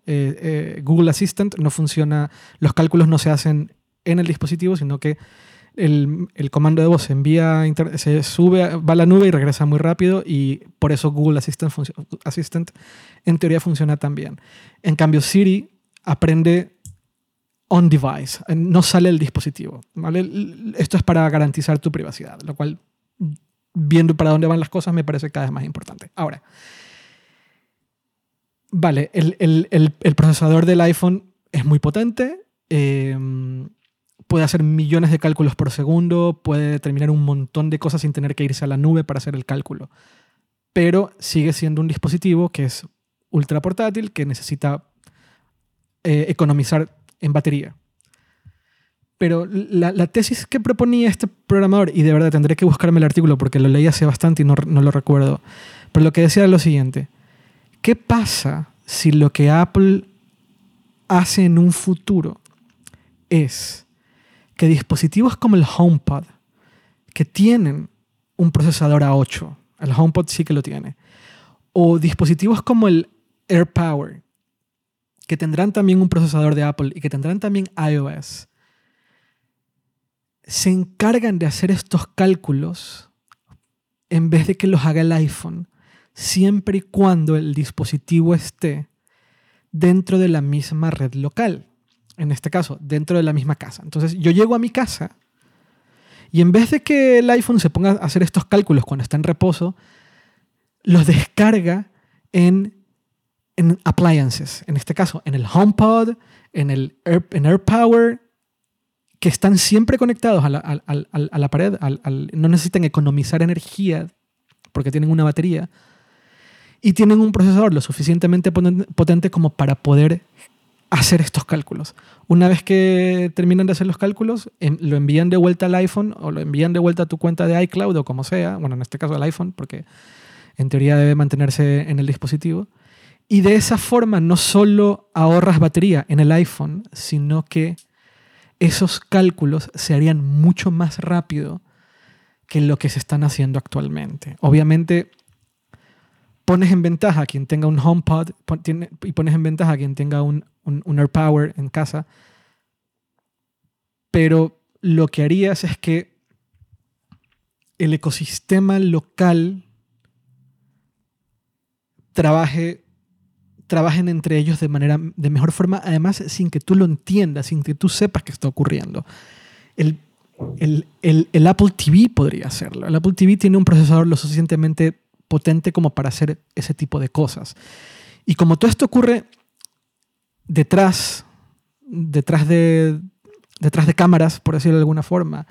Google Assistant no funciona, los cálculos no se hacen en el dispositivo, sino que el, comando de voz envía, se sube, va a la nube y regresa muy rápido y por eso Google Assistant, Assistant en teoría funciona tan bien. En cambio, Siri aprende on device, no sale el dispositivo. ¿vale? Esto es para garantizar tu privacidad, lo cual, viendo para dónde van las cosas, me parece cada vez más importante. Ahora, vale, el, el procesador del iPhone es muy potente. Eh, puede hacer millones de cálculos por segundo, puede determinar un montón de cosas sin tener que irse a la nube para hacer el cálculo. Pero sigue siendo un dispositivo que es ultra portátil, que necesita eh, economizar en batería. Pero la, tesis que proponía este programador, y de verdad tendré que buscarme el artículo porque lo leí hace bastante y no, lo recuerdo, pero lo que decía era lo siguiente, ¿qué pasa si lo que Apple hace en un futuro es que dispositivos como el HomePod, que tienen un procesador A8, el HomePod sí que lo tiene, o dispositivos como el AirPower, que tendrán también un procesador de Apple y que tendrán también iOS, se encargan de hacer estos cálculos en vez de que los haga el iPhone, siempre y cuando el dispositivo esté dentro de la misma red local. En este caso, dentro de la misma casa. Entonces, yo llego a mi casa y en vez de que el iPhone se ponga a hacer estos cálculos cuando está en reposo, los descarga en, en appliances. En este caso, en el HomePod, en el en AirPower, que están siempre conectados a la, pared, no necesitan economizar energía porque tienen una batería y tienen un procesador lo suficientemente potente como para poder hacer estos cálculos. Una vez que terminan de hacer los cálculos, lo envían de vuelta al iPhone o lo envían de vuelta a tu cuenta de iCloud o como sea, bueno, en este caso al iPhone, porque en teoría debe mantenerse en el dispositivo. Y de esa forma no solo ahorras batería en el iPhone, sino que esos cálculos se harían mucho más rápido que lo que se están haciendo actualmente. Obviamente, pones en ventaja a quien tenga un HomePod y pones en ventaja a quien tenga un, un, AirPower en casa, pero lo que harías es que el ecosistema local trabaje trabajen entre ellos de manera de mejor forma, además sin que tú lo entiendas, sin que tú sepas qué está ocurriendo. El, Apple TV podría hacerlo. El Apple TV tiene un procesador lo suficientemente potente como para hacer ese tipo de cosas. Y como todo esto ocurre detrás, detrás de, detrás de cámaras, por decirlo de alguna forma,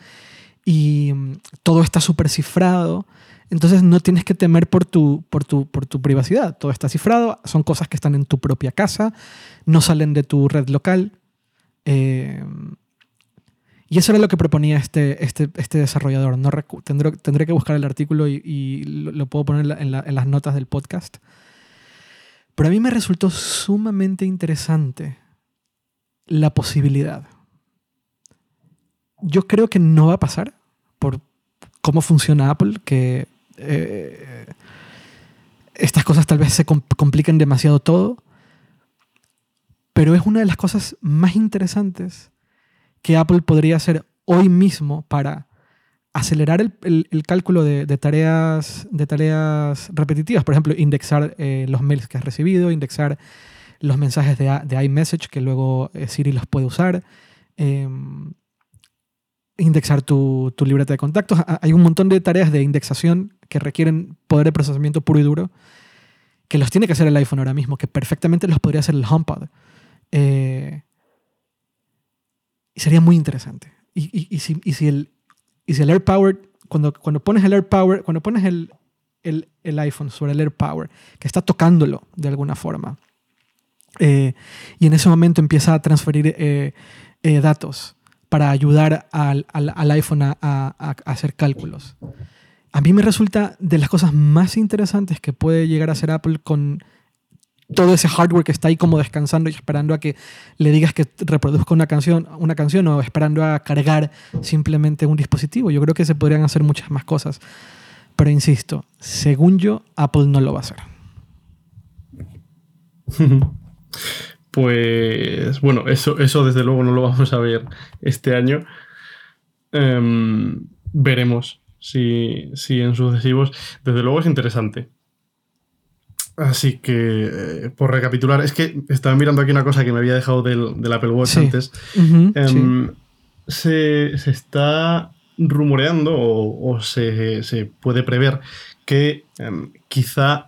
y mm, todo está súper cifrado, entonces no tienes que temer por tu, por, tu, por tu privacidad. Todo está cifrado, son cosas que están en tu propia casa, no salen de tu red local. Eh, y eso era lo que proponía este, este, este desarrollador. No tendré, tendré, que buscar el artículo y, lo, puedo poner en, en las notas del podcast. Pero a mí me resultó sumamente interesante la posibilidad. Yo creo que no va a pasar por cómo funciona Apple, que eh, estas cosas tal vez se compliquen demasiado todo, pero es una de las cosas más interesantes que Apple podría hacer hoy mismo para acelerar el, cálculo de, tareas, de tareas repetitivas. Por ejemplo, indexar eh, los mails que has recibido, indexar los mensajes de, iMessage que luego eh, Siri los puede usar. Em, indexar tu, libreta de contactos. Hay un montón de tareas de indexación que requieren poder de procesamiento puro y duro, que los tiene que hacer el iPhone ahora mismo, que perfectamente los podría hacer el HomePod. Eh, y sería muy interesante. Y, si, el, y si el AirPower, cuando, cuando pones el AirPower, cuando pones el, el, el iPhone sobre el AirPower, que está tocándolo de alguna forma, eh, y en ese momento empieza a transferir eh, datos, para ayudar al, al, iPhone a, a, hacer cálculos. A mí me resulta de las cosas más interesantes que puede llegar a hacer Apple con todo ese hardware que está ahí como descansando y esperando a que le digas que reproduzca una canción, una canción o esperando a cargar simplemente un dispositivo. Yo creo que se podrían hacer muchas más cosas. Pero insisto, según yo, Apple no lo va a hacer. Pues bueno, eso, eso desde luego no lo vamos a ver este año. Em, veremos si, si, en sucesivos. Desde luego es interesante. Así que, eh, por recapitular, es que estaba mirando aquí una cosa que me había dejado del, Apple Watch antes. Em, se, está rumoreando o, se, puede prever que em, quizá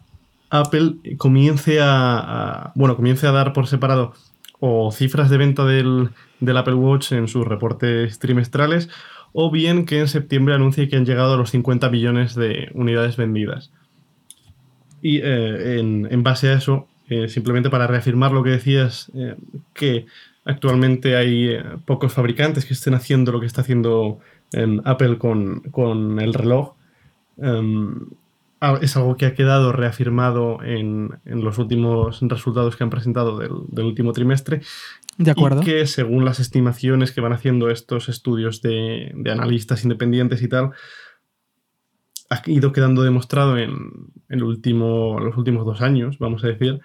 Apple comience a, bueno, comience a dar por separado o cifras de venta del, Apple Watch en sus reportes trimestrales, o bien que en septiembre anuncie que han llegado a los 50 millones de unidades vendidas. Y eh, en, base a eso, eh, simplemente para reafirmar lo que decías, eh, que actualmente hay pocos fabricantes que estén haciendo lo que está haciendo Apple con, con, el reloj. Em, es algo que ha quedado reafirmado en, los últimos resultados que han presentado del, último trimestre De acuerdo. Y que según las estimaciones que van haciendo estos estudios de, analistas independientes y tal, ha ido quedando demostrado en, el último, los últimos dos años, vamos a decir,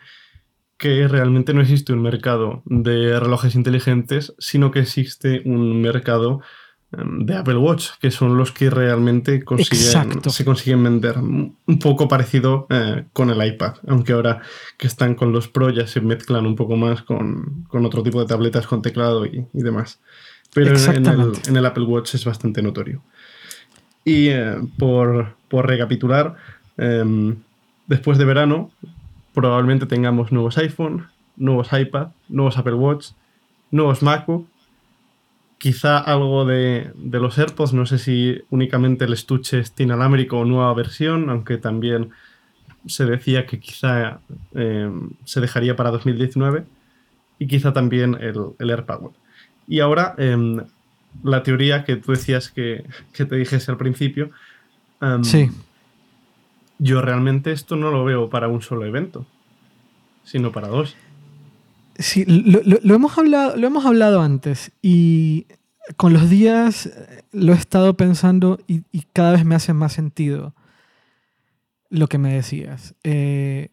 que realmente no existe un mercado de relojes inteligentes, sino que existe un mercado em, de Apple Watch, que son los que realmente consiguen, se consiguen vender. Un poco parecido eh, con el iPad, aunque ahora que están con los Pro ya se mezclan un poco más con, otro tipo de tabletas con teclado y, demás. Pero en el, Apple Watch es bastante notorio. Y eh, por, recapitular, em, después de verano, probablemente tengamos nuevos iPhone, nuevos iPad, nuevos Apple Watch, nuevos MacBook, quizá algo de, los AirPods, no sé si únicamente el estuche es inalámbrico o nueva versión, aunque también se decía que quizá eh, se dejaría para 2019 y quizá también el, el AirPower. Y ahora em, la teoría que tú decías que, te dijese al principio. Sí yo realmente esto no lo veo para un solo evento, sino para dos. Sí, lo, hemos, hablado, lo hemos hablado antes y con los días eh, lo he estado pensando y, cada vez me hace más sentido lo que me decías. Eh,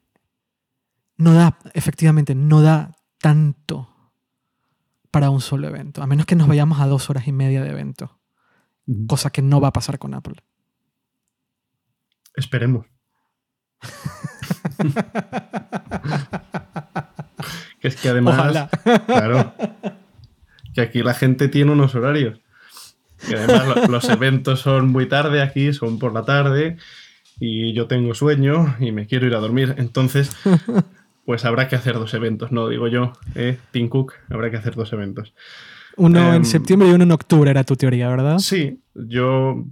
no da, efectivamente, no da tanto para un solo evento, a menos que nos vayamos a dos horas y media de evento, cosa que no va a pasar con Apple. Esperemos. que es que además, claro, que aquí la gente tiene unos horarios. Y además los eventos son muy tarde aquí, son por la tarde, y yo tengo sueño y me quiero ir a dormir. Entonces, pues habrá que hacer dos eventos, no digo yo, ¿eh? Tim Cook, habrá que hacer dos eventos. Uno en em, septiembre y uno en octubre era tu teoría, ¿verdad? Sí, yo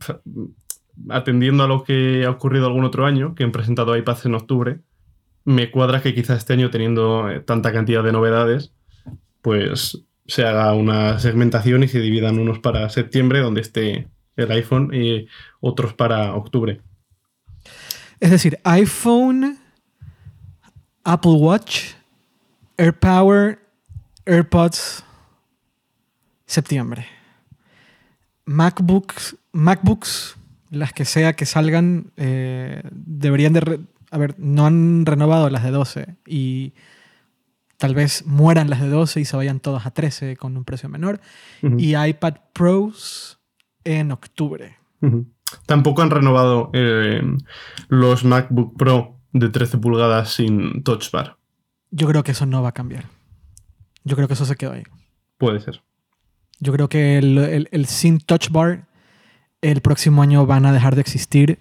atendiendo a lo que ha ocurrido algún otro año, que han presentado iPads en octubre, me cuadra que quizá este año, teniendo eh, tanta cantidad de novedades, pues se haga una segmentación y se dividan unos para septiembre, donde esté el iPhone, y otros para octubre. Es decir, iPhone, Apple Watch, AirPower, AirPods, septiembre. MacBooks, MacBooks, las que sea que salgan, eh, deberían de... a ver, no han renovado las de 12 y tal vez mueran las de 12 y se vayan todas a 13 con un precio menor. Y iPad Pros en octubre. Tampoco han renovado eh, los MacBook Pro de 13 pulgadas sin Touch Bar. Yo creo que eso no va a cambiar. Yo creo que eso se quedó ahí. Puede ser. Yo creo que el, el, el sin Touch Bar el próximo año van a dejar de existir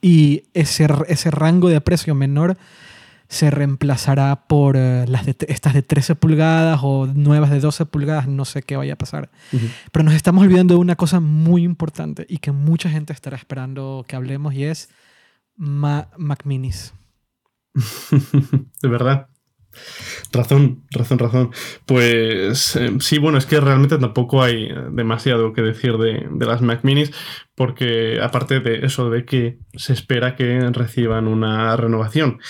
y ese, ese rango de precio menor se reemplazará por eh, las de, estas de 13 pulgadas o nuevas de 12 pulgadas, no sé qué vaya a pasar. Pero nos estamos olvidando de una cosa muy importante y que mucha gente estará esperando que hablemos y es Mac Minis. de verdad. Razón, razón, razón. Pues eh, sí, bueno, es que realmente tampoco hay demasiado que decir de, las Mac Minis, porque aparte de eso, de que se espera que reciban una renovación.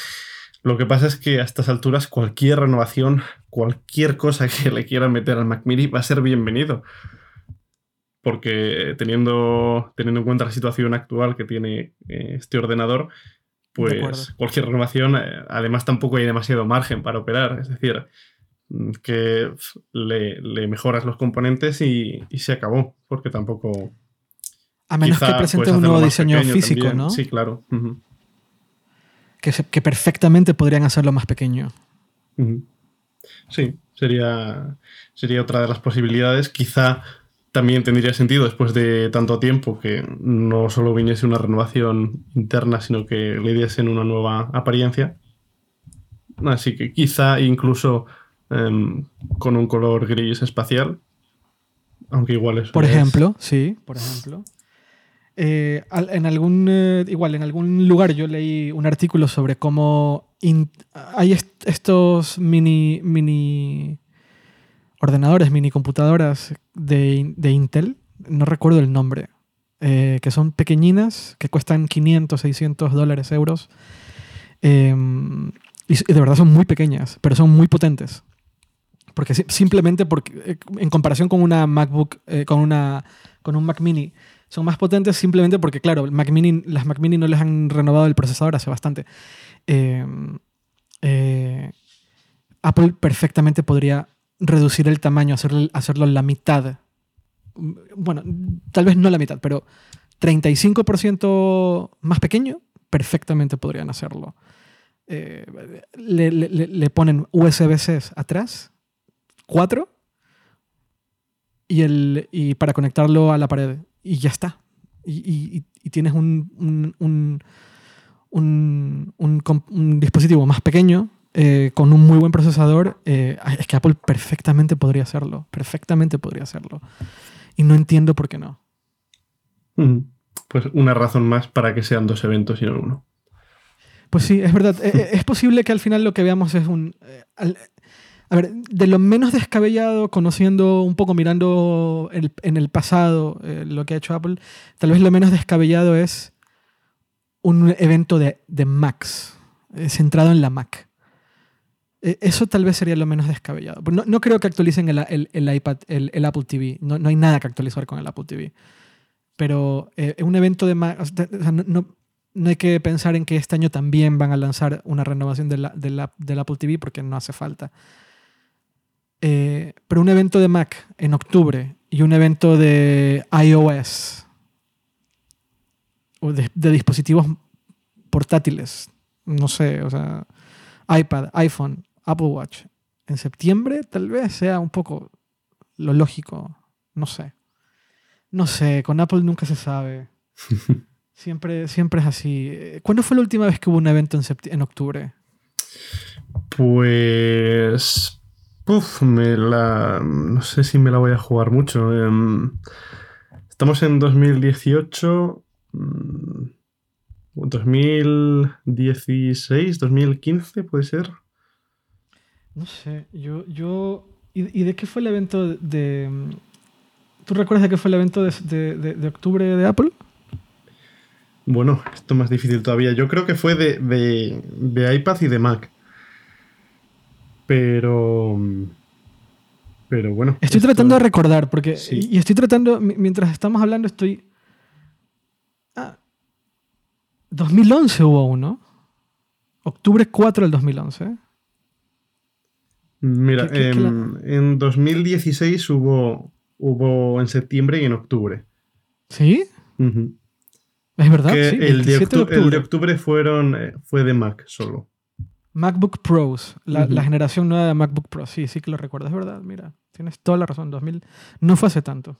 Lo que pasa es que a estas alturas cualquier renovación, cualquier cosa que le quieran meter al Mac Mini va a ser bienvenido. Porque teniendo, teniendo en cuenta la situación actual que tiene eh, este ordenador, pues cualquier renovación, eh, además tampoco hay demasiado margen para operar, es decir, mm, que le, mejoras los componentes y, se acabó, porque tampoco... A menos que presente un nuevo diseño físico, ¿no? Sí, claro. que, que, perfectamente podrían hacerlo más pequeño. Sí, sería, sería otra de las posibilidades. Quizá también tendría sentido después de tanto tiempo que no solo viniese una renovación interna, sino que le diesen una nueva apariencia. Así que quizá incluso em, con un color gris espacial, aunque igual es... Por ejemplo, sí, por ejemplo. Eh, en algún, eh, igual, en algún lugar yo leí un artículo sobre cómo hay estos mini, mini ordenadores, mini computadoras de, de Intel, no recuerdo el nombre, eh, que son pequeñinas, que cuestan 500, 600 dólares, euros. Em, y, de verdad son muy pequeñas, pero son muy potentes. Porque simplemente porque, eh, en comparación con una MacBook, eh, con, una, con un Mac Mini, son más potentes simplemente porque, claro, Mac Mini, las Mac Mini no les han renovado el procesador hace bastante. Em, Apple perfectamente podría reducir el tamaño, hacerlo, hacerlo la mitad. Bueno, tal vez no la mitad, pero 35% más pequeño, perfectamente podrían hacerlo. Eh, le, ponen USB-C atrás, cuatro, y, el, y para conectarlo a la pared, y ya está. Y, tienes un, un, dispositivo más pequeño, eh, con un muy buen procesador. Eh, es que Apple perfectamente podría hacerlo, perfectamente podría hacerlo. Y no entiendo por qué no. Pues una razón más para que sean dos eventos y no uno. Pues sí, es verdad. Eh, eh, es posible que al final lo que veamos es un... Eh, a ver, de lo menos descabellado, conociendo un poco, mirando en el pasado lo que ha hecho Apple, tal vez lo menos descabellado es un evento de, de Macs, centrado en la Mac. Eso tal vez sería lo menos descabellado. No, no creo que actualicen el, el, iPad, el, Apple TV. No, no, hay nada que actualizar con el Apple TV. Pero un evento de Mac, no, no hay que pensar en que este año también van a lanzar una renovación de la, del Apple TV porque no hace falta. Eh, pero un evento de Mac en octubre y un evento de iOS o de, dispositivos portátiles, no sé, o sea, iPad, iPhone, Apple Watch, en septiembre tal vez sea un poco lo lógico, no sé. No sé, con Apple nunca se sabe. Siempre, siempre es así. ¿Cuándo fue la última vez que hubo un evento en, en octubre? Pues. Uf, me la. No sé si me la voy a jugar mucho. Em, estamos en 2018. 2016, 2015, puede ser. No sé, yo. yo ¿y, de qué fue el evento de. ¿Tú recuerdas de qué fue el evento de, de octubre de Apple? Bueno, esto es más difícil todavía. Yo creo que fue de, de, iPad y de Mac. Pero. Pero bueno. Estoy tratando de recordar, porque. Y estoy tratando. Mientras estamos hablando, estoy. Ah. 2011 hubo uno. Octubre 4 del 2011. Mira, en, 2016 hubo, hubo en septiembre y en octubre. ¿Sí? Es verdad, sí. El de, octubre. fueron, eh, fue de Mac solo. MacBook Pros, la, generación nueva de MacBook Pro. Sí, sí que lo recuerdo. Es verdad, mira, tienes toda la razón. 2000, no fue hace tanto.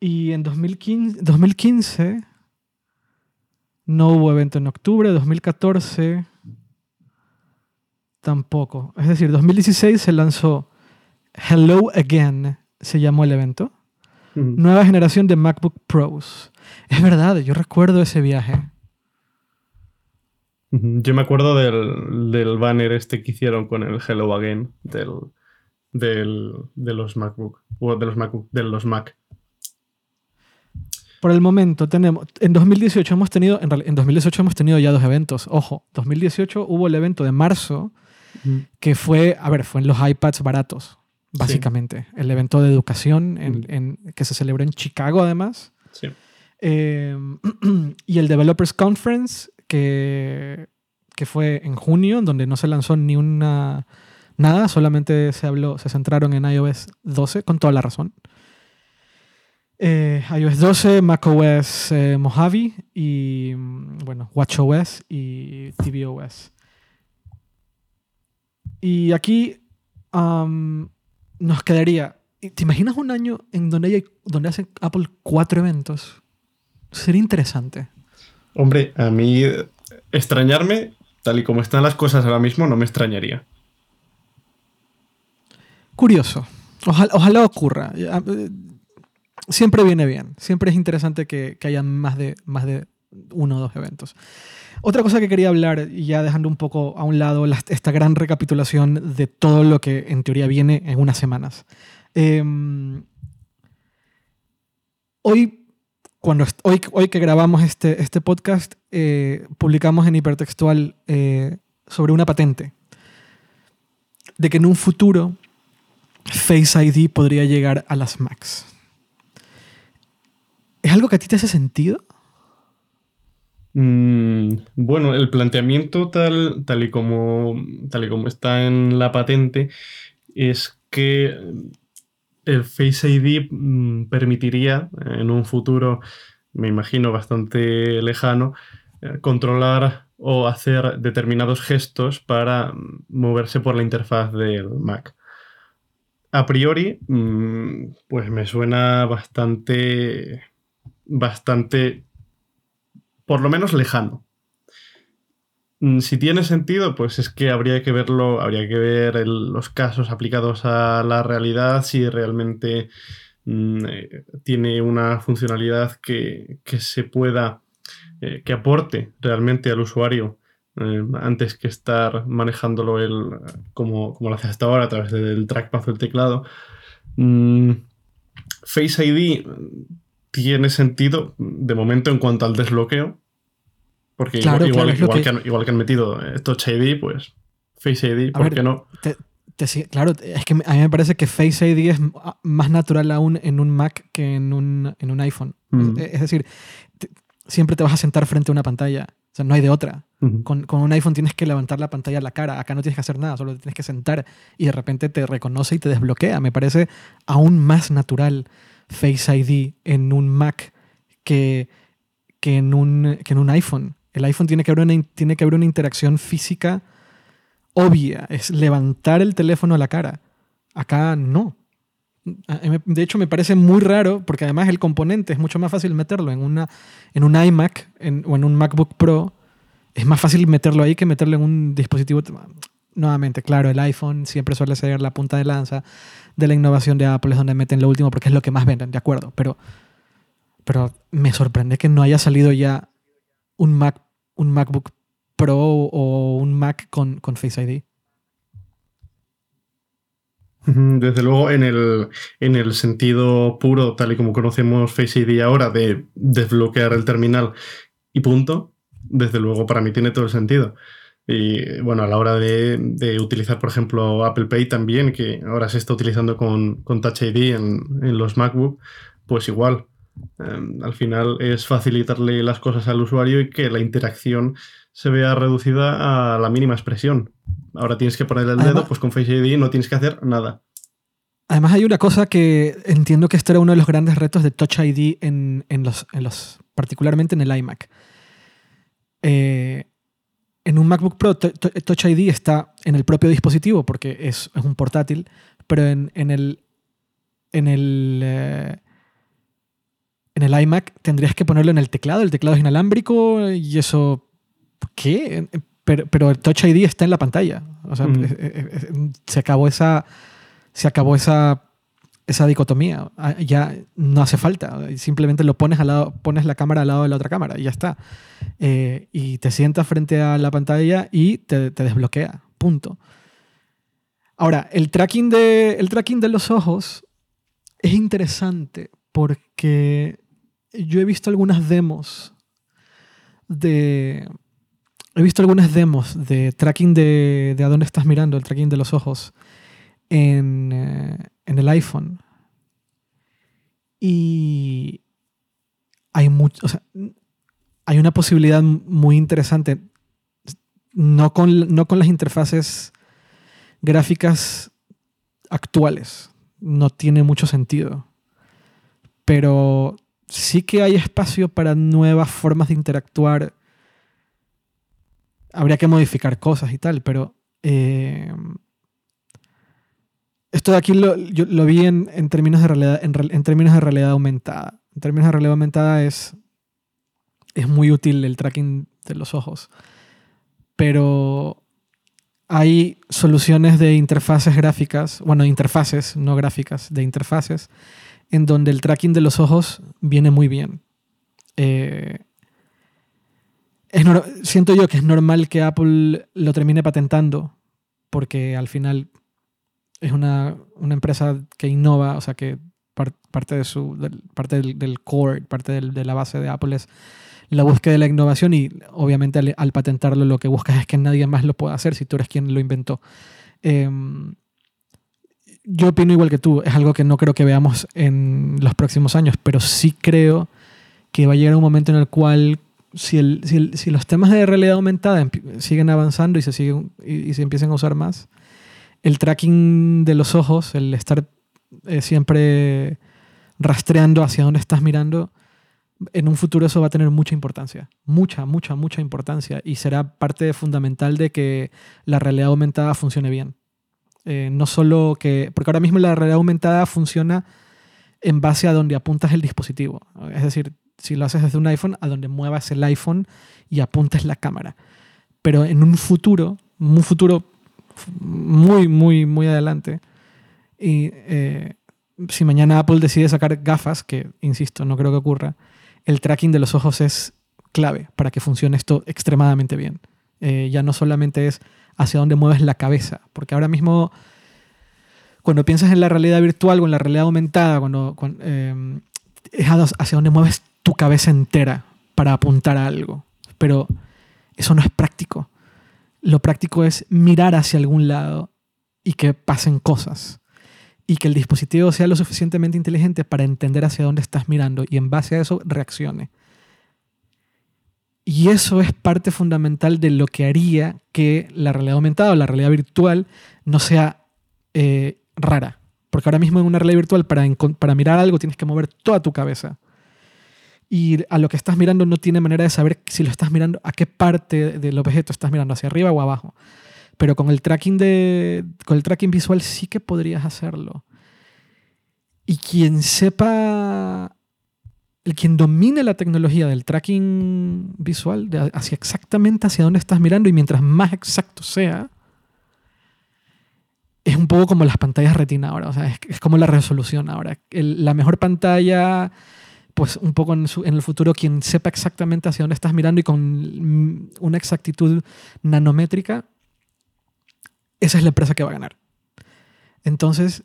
Y en 2015, 2015 no hubo evento en octubre. 2014 tampoco. Es decir, 2016 se lanzó Hello Again, se llamó el evento. Nueva generación de MacBook Pros. Es verdad, yo recuerdo ese viaje. Yo me acuerdo del, banner este que hicieron con el Hello Again del, de los MacBook, o de los MacBook, de los Mac. Por el momento tenemos, en 2018 hemos tenido, en, 2018 hemos tenido ya dos eventos. Ojo, 2018 hubo el evento de marzo, que fue, a ver, fue en los iPads baratos, básicamente. El evento de educación en, que se celebró en Chicago además. Sí. Em, y el Developers Conference, que, que fue en junio, donde no se lanzó ni una nada, solamente se habló, se centraron en iOS 12, con toda la razón. Eh, iOS 12, macOS eh, Mojave y bueno, WatchOS y tvOS. Y aquí nos quedaría. ¿Te imaginas un año en donde, hay, donde hace Apple cuatro eventos? Sería interesante. Hombre, a mí extrañarme, tal y como están las cosas ahora mismo, no me extrañaría. Curioso. Ojalá, ocurra. Eh, siempre viene bien. Siempre es interesante que, haya más de, más de uno o dos eventos. Otra cosa que quería hablar, ya dejando un poco a un lado esta gran recapitulación de todo lo que en teoría viene en unas semanas. Em, hoy cuando hoy, hoy que grabamos este, este podcast, eh, publicamos en Hipertextual eh, sobre una patente. de que en un futuro Face ID podría llegar a las Macs. ¿Es algo que a ti te hace sentido? Mm, bueno, el planteamiento tal, tal, y como, tal y como está en la patente es que el Face ID mm, permitiría en un futuro, me imagino bastante lejano, eh, controlar o hacer determinados gestos para mm, moverse por la interfaz del Mac. A priori, pues me suena bastante, bastante por lo menos lejano. Mm, si tiene sentido, pues es que habría que verlo, habría que ver los casos aplicados a la realidad, si realmente mm, eh, tiene una funcionalidad que, se pueda, eh, que aporte realmente al usuario eh, antes que estar manejándolo él como, como, lo hace hasta ahora a través del trackpad o el teclado. Mm, Face ID tiene sentido de momento en cuanto al desbloqueo. Porque igual, igual, que... han, metido Touch ID, pues Face ID, ¿por qué no? claro, es que a mí me parece que Face ID es más natural aún en un Mac que en un, en un iPhone. Es, decir, siempre te vas a sentar frente a una pantalla. O sea, no hay de otra. con, con, un iPhone tienes que levantar la pantalla a la cara. Acá no tienes que hacer nada, solo te tienes que sentar y de repente te reconoce y te desbloquea. Me parece aún más natural Face ID en un Mac que, que, en, un, que en un iPhone. El iPhone tiene que, haber una, tiene que haber una interacción física obvia, es levantar el teléfono a la cara. Acá no. De hecho, me parece muy raro porque además el componente es mucho más fácil meterlo en, una, en un iMac o en un MacBook Pro. Es más fácil meterlo ahí que meterlo en un dispositivo. Nuevamente, claro, el iPhone siempre suele ser la punta de lanza de la innovación de Apple, es donde meten lo último porque es lo que más venden, de acuerdo. Pero, pero me sorprende que no haya salido ya un, Mac, un MacBook Pro o un Mac con, con Face ID. Desde luego, en el, en el sentido puro, tal y como conocemos Face ID ahora, de desbloquear el terminal y punto, desde luego para mí tiene todo el sentido. Y bueno, a la hora de, utilizar, por ejemplo, Apple Pay también, que ahora se está utilizando con, Touch ID en, los MacBook, pues igual. Em, al final es facilitarle las cosas al usuario y que la interacción se vea reducida a la mínima expresión. Ahora tienes que poner el dedo, pues con Face ID no tienes que hacer nada. Además hay una cosa que entiendo que esto era uno de los grandes retos de Touch ID en, los, en los, particularmente en el iMac. Eh, en un MacBook Pro, Touch ID está en el propio dispositivo porque es, un portátil, pero en, el, en, el, eh, en el iMac tendrías que ponerlo en el teclado. El teclado es inalámbrico y eso. ¿Qué? Pero, pero el Touch ID está en la pantalla. O sea, mm. se acabó esa. Se acabó esa esa dicotomía. Ah, ya no hace falta. Simplemente lo pones al lado, pones la cámara al lado de la otra cámara y ya está. Eh, y te sientas frente a la pantalla y te, desbloquea. Punto. Ahora, el tracking, de, el tracking de los ojos es interesante porque yo he visto algunas demos de. He visto algunas demos de tracking de, de a dónde estás mirando, el tracking de los ojos en, eh, en el iPhone. Y hay mucho, hay una posibilidad muy interesante, no con, no con las interfaces gráficas actuales, no tiene mucho sentido, pero sí que hay espacio para nuevas formas de interactuar. Habría que modificar cosas y tal, pero eh, esto de aquí lo, yo lo vi en, términos de realidad, en, términos de realidad aumentada. En términos de realidad aumentada es, es muy útil el tracking de los ojos. Pero hay soluciones de interfaces gráficas, bueno, interfaces, no gráficas, de interfaces, en donde el tracking de los ojos viene muy bien. Eh, siento yo que es normal que Apple lo termine patentando, porque al final es una, empresa que innova, o sea, que parte, de su, del, parte del, core, parte de la base de Apple es la búsqueda de la innovación y obviamente al, patentarlo lo que buscas es que nadie más lo pueda hacer si tú eres quien lo inventó. Em, yo opino igual que tú, es algo que no creo que veamos en los próximos años, pero sí creo que va a llegar un momento en el cual si, el, si, los temas de realidad aumentada siguen avanzando y se, siguen, y, se empiezan a usar más, el tracking de los ojos, el estar eh, siempre rastreando hacia dónde estás mirando, en un futuro eso va a tener mucha importancia, mucha, mucha, mucha importancia y será parte fundamental de que la realidad aumentada funcione bien. Eh, no solo que, porque ahora mismo la realidad aumentada funciona en base a donde apuntas el dispositivo. Es decir, si lo haces desde un iPhone, a donde muevas el iPhone y apuntes la cámara. Pero en un futuro, un futuro muy, muy, muy adelante, y eh, si mañana Apple decide sacar gafas, que insisto, no creo que ocurra, el tracking de los ojos es clave para que funcione esto extremadamente bien. Eh, ya no solamente es hacia dónde mueves la cabeza, porque ahora mismo cuando piensas en la realidad virtual o en la realidad aumentada, cuando, eh, es hacia dónde mueves tu cabeza entera para apuntar a algo. Pero eso no es práctico. Lo práctico es mirar hacia algún lado y que pasen cosas y que el dispositivo sea lo suficientemente inteligente para entender hacia dónde estás mirando y en base a eso reaccione. Y eso es parte fundamental de lo que haría que la realidad aumentada o la realidad virtual no sea eh, rara. Porque ahora mismo en una realidad virtual para, para mirar algo tienes que mover toda tu cabeza. Y a lo que estás mirando no tiene manera de saber si lo estás mirando, a qué parte del objeto estás mirando, hacia arriba o abajo. Pero con el tracking, de, con el tracking visual sí que podrías hacerlo. Y quien sepa, el quien domine la tecnología del tracking visual, de hacia exactamente hacia dónde estás mirando y mientras más exacto sea, es un poco como las pantallas retina ahora, o sea, es, como la resolución ahora. la mejor pantalla, pues un poco en, en, el futuro, quien sepa exactamente hacia dónde estás mirando y con una exactitud nanométrica, esa es la empresa que va a ganar. Entonces,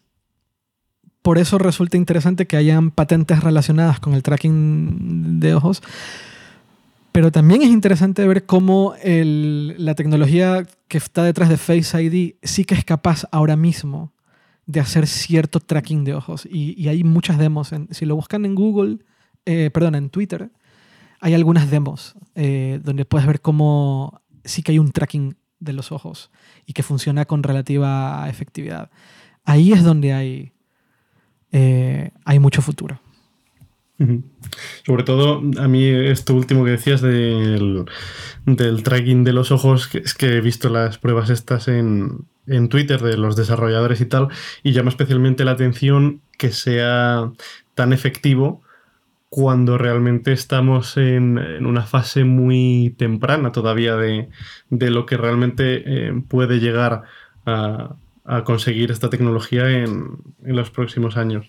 por eso resulta interesante que hayan patentes relacionadas con el tracking de ojos. Pero también es interesante ver cómo la tecnología que está detrás de Face ID sí que es capaz ahora mismo de hacer cierto tracking de ojos. Y, hay muchas demos. si lo buscan en Google, eh, perdón, en Twitter, hay algunas demos eh, donde puedes ver cómo sí que hay un tracking de los ojos y que funciona con relativa efectividad. Ahí es donde hay, eh, hay mucho futuro. Sobre todo, a mí esto último que decías del, del tracking de los ojos, que es que he visto las pruebas estas en, en Twitter de los desarrolladores y tal, y llama especialmente la atención que sea tan efectivo cuando realmente estamos en, una fase muy temprana todavía de, lo que realmente eh, puede llegar a, conseguir esta tecnología en, los próximos años.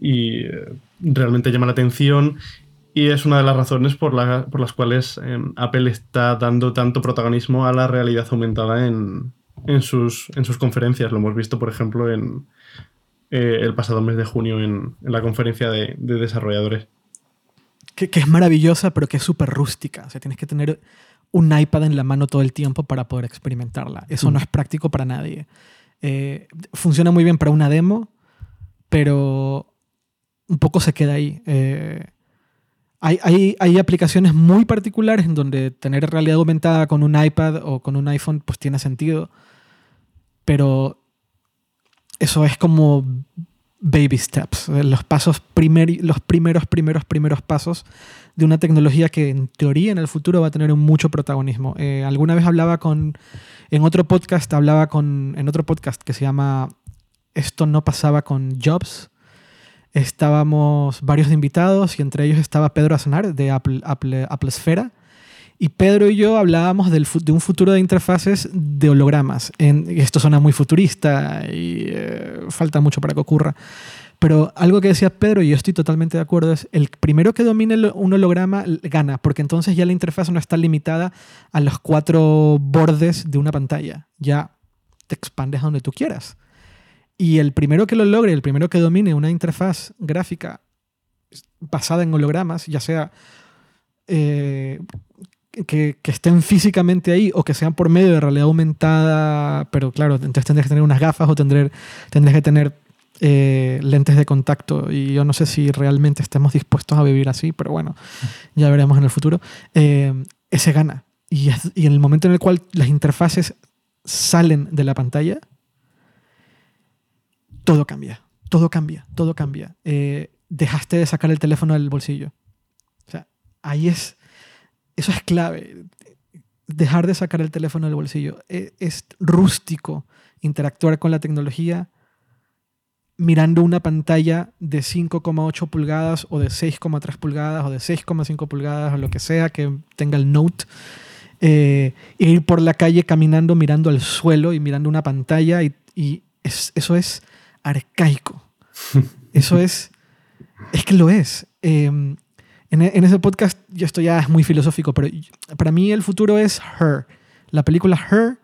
Y eh, realmente llama la atención y es una de las razones por, las cuales em, Apple está dando tanto protagonismo a la realidad aumentada en, sus, en sus conferencias. Lo hemos visto, por ejemplo, en, eh, el pasado mes de junio en, la conferencia de, desarrolladores. Que, es maravillosa, pero que es súper rústica. O sea, tienes que tener un iPad en la mano todo el tiempo para poder experimentarla. Eso no mm. es práctico para nadie. Eh, funciona muy bien para una demo, pero un poco se queda ahí. Eh, hay, hay, hay, aplicaciones muy particulares en donde tener realidad aumentada con un iPad o con un iPhone pues tiene sentido, pero eso es como baby steps, eh, los pasos primer, los primeros, primeros, primeros pasos de una tecnología que en teoría en el futuro va a tener mucho protagonismo. Eh, alguna vez hablaba con, en otro podcast, hablaba con, en otro podcast que se llama Esto no pasaba con Jobs. Estábamos varios invitados y entre ellos estaba Pedro Azanar de Apple, Apple, Apple y Pedro y yo hablábamos de un futuro de interfaces de hologramas. Esto suena muy futurista y eh, falta mucho para que ocurra. Pero algo que decía Pedro, y yo estoy totalmente de acuerdo, es el primero que domine un holograma gana, porque entonces ya la interfaz no está limitada a los cuatro bordes de una pantalla. Ya te expandes a donde tú quieras. Y el primero que lo logre, el primero que domine una interfaz gráfica basada en hologramas, ya sea eh, que, estén físicamente ahí o que sean por medio de realidad aumentada, pero claro, entonces tendrías que tener unas gafas o tendré, tendrías que tener eh, lentes de contacto y yo no sé si realmente estemos dispuestos a vivir así, pero bueno, ya veremos en el futuro. Eh, ese gana. Y, y en el momento en el cual las interfaces salen de la pantalla, todo cambia, todo cambia, todo cambia. Eh, dejaste de sacar el teléfono del bolsillo. O sea, ahí es, eso es clave. Dejar de sacar el teléfono del bolsillo. Es, es rústico interactuar con la tecnología mirando una pantalla de 5,8 pulgadas o de 6,3 pulgadas o de 6,5 pulgadas o lo que sea que tenga el Note. Eh, e ir por la calle caminando mirando al suelo y mirando una pantalla y, eso es arcaico. Eso es... Es que lo es. Em, en, ese podcast, yo esto ya es muy filosófico, pero para mí el futuro es Her. La película Her,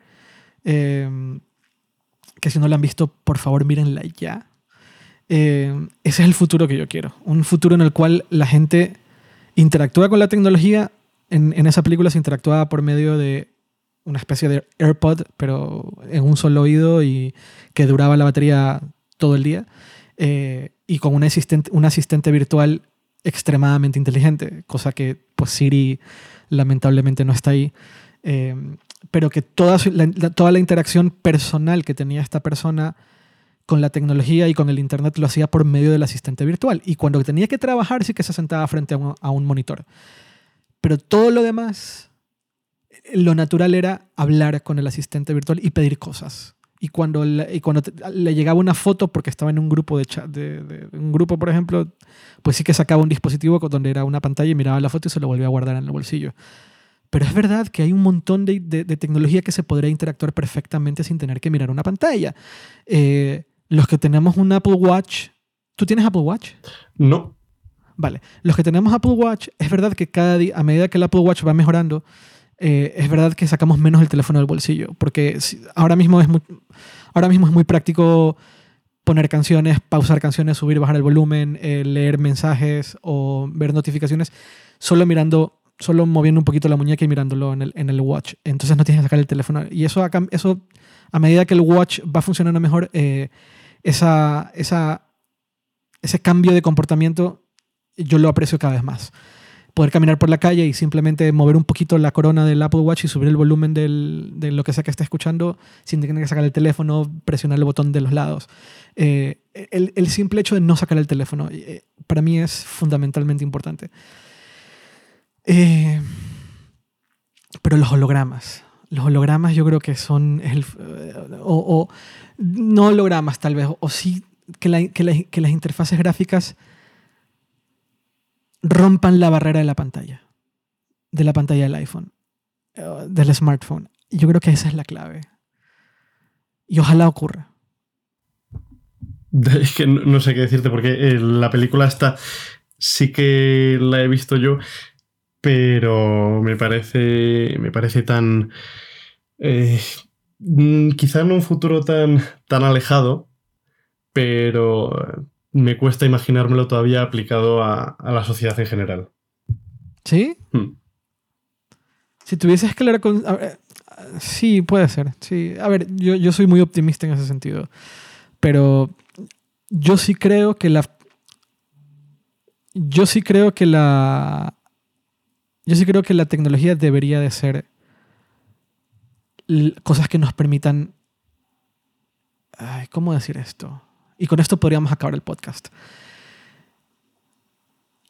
em, que si no la han visto, por favor mírenla ya. Em, ese es el futuro que yo quiero. Un futuro en el cual la gente interactúa con la tecnología. En, esa película se interactuaba por medio de una especie de AirPod, pero en un solo oído y que duraba la batería todo el día. Eh, y con un asistente, un asistente virtual extremadamente inteligente, cosa que pues Siri lamentablemente no está ahí. Em, pero que toda, toda la interacción personal que tenía esta persona con la tecnología y con el Internet lo hacía por medio del asistente virtual. Y cuando tenía que trabajar sí que se sentaba frente a un, monitor. Pero todo lo demás, lo natural era hablar con el asistente virtual y pedir cosas. Y cuando, le, y cuando le llegaba una foto, porque estaba en un grupo de, chat, de, un grupo, por ejemplo, pues sí que sacaba un dispositivo donde era una pantalla y miraba la foto y se lo volvía a guardar en el bolsillo. Pero es verdad que hay un montón de, de tecnología que se podría interactuar perfectamente sin tener que mirar una pantalla. Eh, los que tenemos un Apple Watch, ¿tú tienes Apple Watch? No. Vale, los que tenemos Apple Watch, es verdad que cada día, a medida que el Apple Watch va mejorando, eh, es verdad que sacamos menos el teléfono del bolsillo, porque ahora mismo es muy, ahora mismo es muy práctico poner canciones, pausar canciones, subir, bajar el volumen, eh, leer mensajes o ver notificaciones, solo mirando, solo moviendo un poquito la muñeca y mirándolo en el, watch. Entonces no tienes que sacar el teléfono. Y eso, eso a medida que el watch va funcionando mejor, eh, esa, ese cambio de comportamiento yo lo aprecio cada vez más. Poder caminar por la calle y simplemente mover un poquito la corona del Apple Watch y subir el volumen del, de lo que sea que esté escuchando sin tener que sacar el teléfono, presionar el botón de los lados. Eh, el, el, simple hecho de no sacar el teléfono eh, para mí es fundamentalmente importante. Eh, pero los hologramas. Los hologramas yo creo que son... El, o, o no hologramas tal vez, o sí que, las interfaces gráficas rompan la barrera de la pantalla, de la pantalla del iPhone, eh, del smartphone. Yo creo que esa es la clave. Y ojalá ocurra. Es que no, sé qué decirte, porque eh, la película está, sí que la he visto yo, pero me parece, me parece tan... Eh, Mm, quizá en un futuro tan, tan alejado, pero me cuesta imaginármelo todavía aplicado a, la sociedad en general. ¿Sí? Hmm. Si tuvieses que leer con... sí, puede ser. Sí. A ver, yo, yo soy muy optimista en ese sentido. Pero yo sí creo que la... Yo sí creo que la... Yo sí creo que la tecnología debería de ser cosas que nos permitan... ¿Cómo decir esto? Y con esto podríamos acabar el podcast.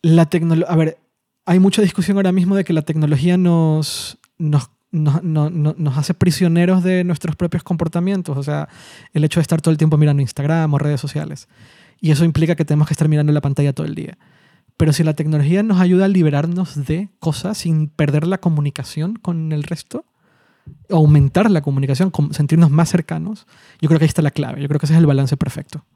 La. A ver, hay mucha discusión ahora mismo de que la tecnología nos, nos, nos, nos, hace prisioneros de nuestros propios comportamientos. O sea, el hecho de estar todo el tiempo mirando Instagram o redes sociales. Y eso implica que tenemos que estar mirando la pantalla todo el día. Pero si la tecnología nos ayuda a liberarnos de cosas sin perder la comunicación con el resto, aumentar la comunicación, sentirnos más cercanos, yo creo que ahí está la clave. Yo creo que ese es el balance perfecto.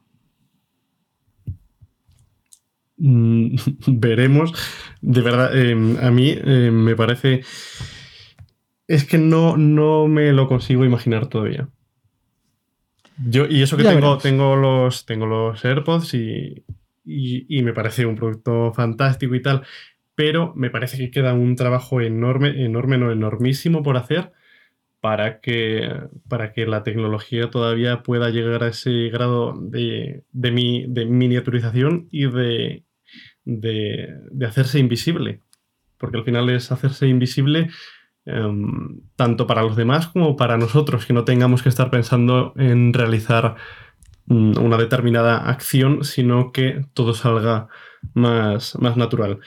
Mm, veremos. De verdad, em, a mí em, me parece... Es que no, no me lo consigo imaginar todavía. Yo, y eso que tengo, tengo, los, tengo los AirPods y, y, y, me parece un producto fantástico y tal, pero me parece que queda un trabajo enorme, enorme, no enormísimo por hacer para que, para que la tecnología todavía pueda llegar a ese grado de, de, miniaturización y de, de, hacerse invisible. Porque al final es hacerse invisible em, tanto para los demás como para nosotros, que no tengamos que estar pensando en realizar mm, una determinada acción, sino que todo salga más, más natural.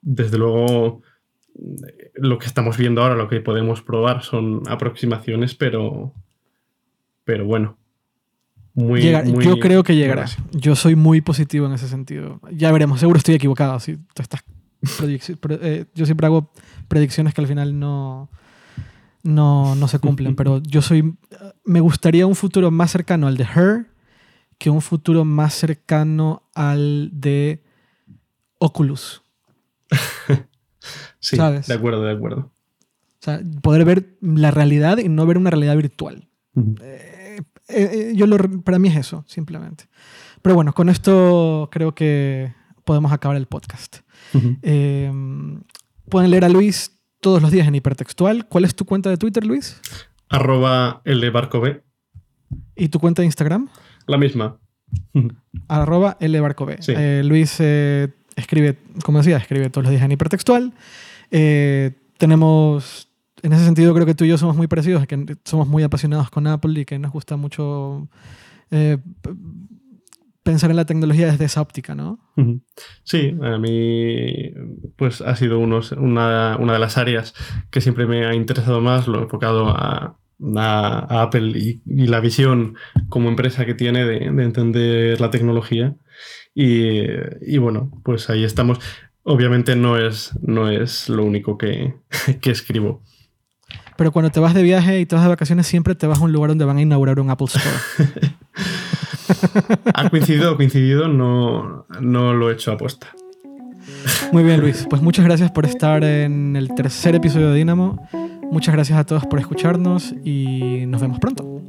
Desde luego, lo que estamos viendo ahora, lo que podemos probar son aproximaciones, pero, pero bueno. Muy, yo creo que llegará. Yo soy muy positivo en ese sentido. Ya veremos, seguro estoy equivocado. Si eh, yo siempre hago predicciones que al final no, no, no se cumplen, pero yo soy. Me gustaría un futuro más cercano al de Her que un futuro más cercano al de Oculus. Sí, de acuerdo, de acuerdo. O sea, poder ver la realidad y no ver una realidad virtual. Eh, eh, yo lo, para mí es eso, simplemente. Pero bueno, con esto creo que podemos acabar el podcast. pueden leer a Luis todos los días en hipertextual. ¿Cuál es tu cuenta de Twitter, Luis? Arroba el de barco B. ¿Y tu cuenta de Instagram? La misma. Arroba barco B. Luis escribe, como decía, escribe todos los días en hipertextual. Eh, tenemos, en ese sentido creo que tú y yo somos muy parecidos, que somos muy apasionados con Apple y que nos gusta mucho eh, pensar en la tecnología desde esa óptica, ¿no? Sí, a mí pues ha sido una, una, de las áreas que siempre me ha interesado más, lo he enfocado a, a, Apple y, la visión como empresa que tiene de, de entender la tecnología. Y, y, bueno, pues ahí estamos. Obviamente no es, no es lo único que, escribo. Pero cuando te vas de viaje y te vas de vacaciones, siempre te vas a un lugar donde van a inaugurar un Apple Store. ha coincidido, coincidido, no, no lo he hecho apuesta. Muy bien, Luis. Pues muchas gracias por estar en el tercer episodio de Dynamo. Muchas gracias a todos por escucharnos y nos vemos pronto.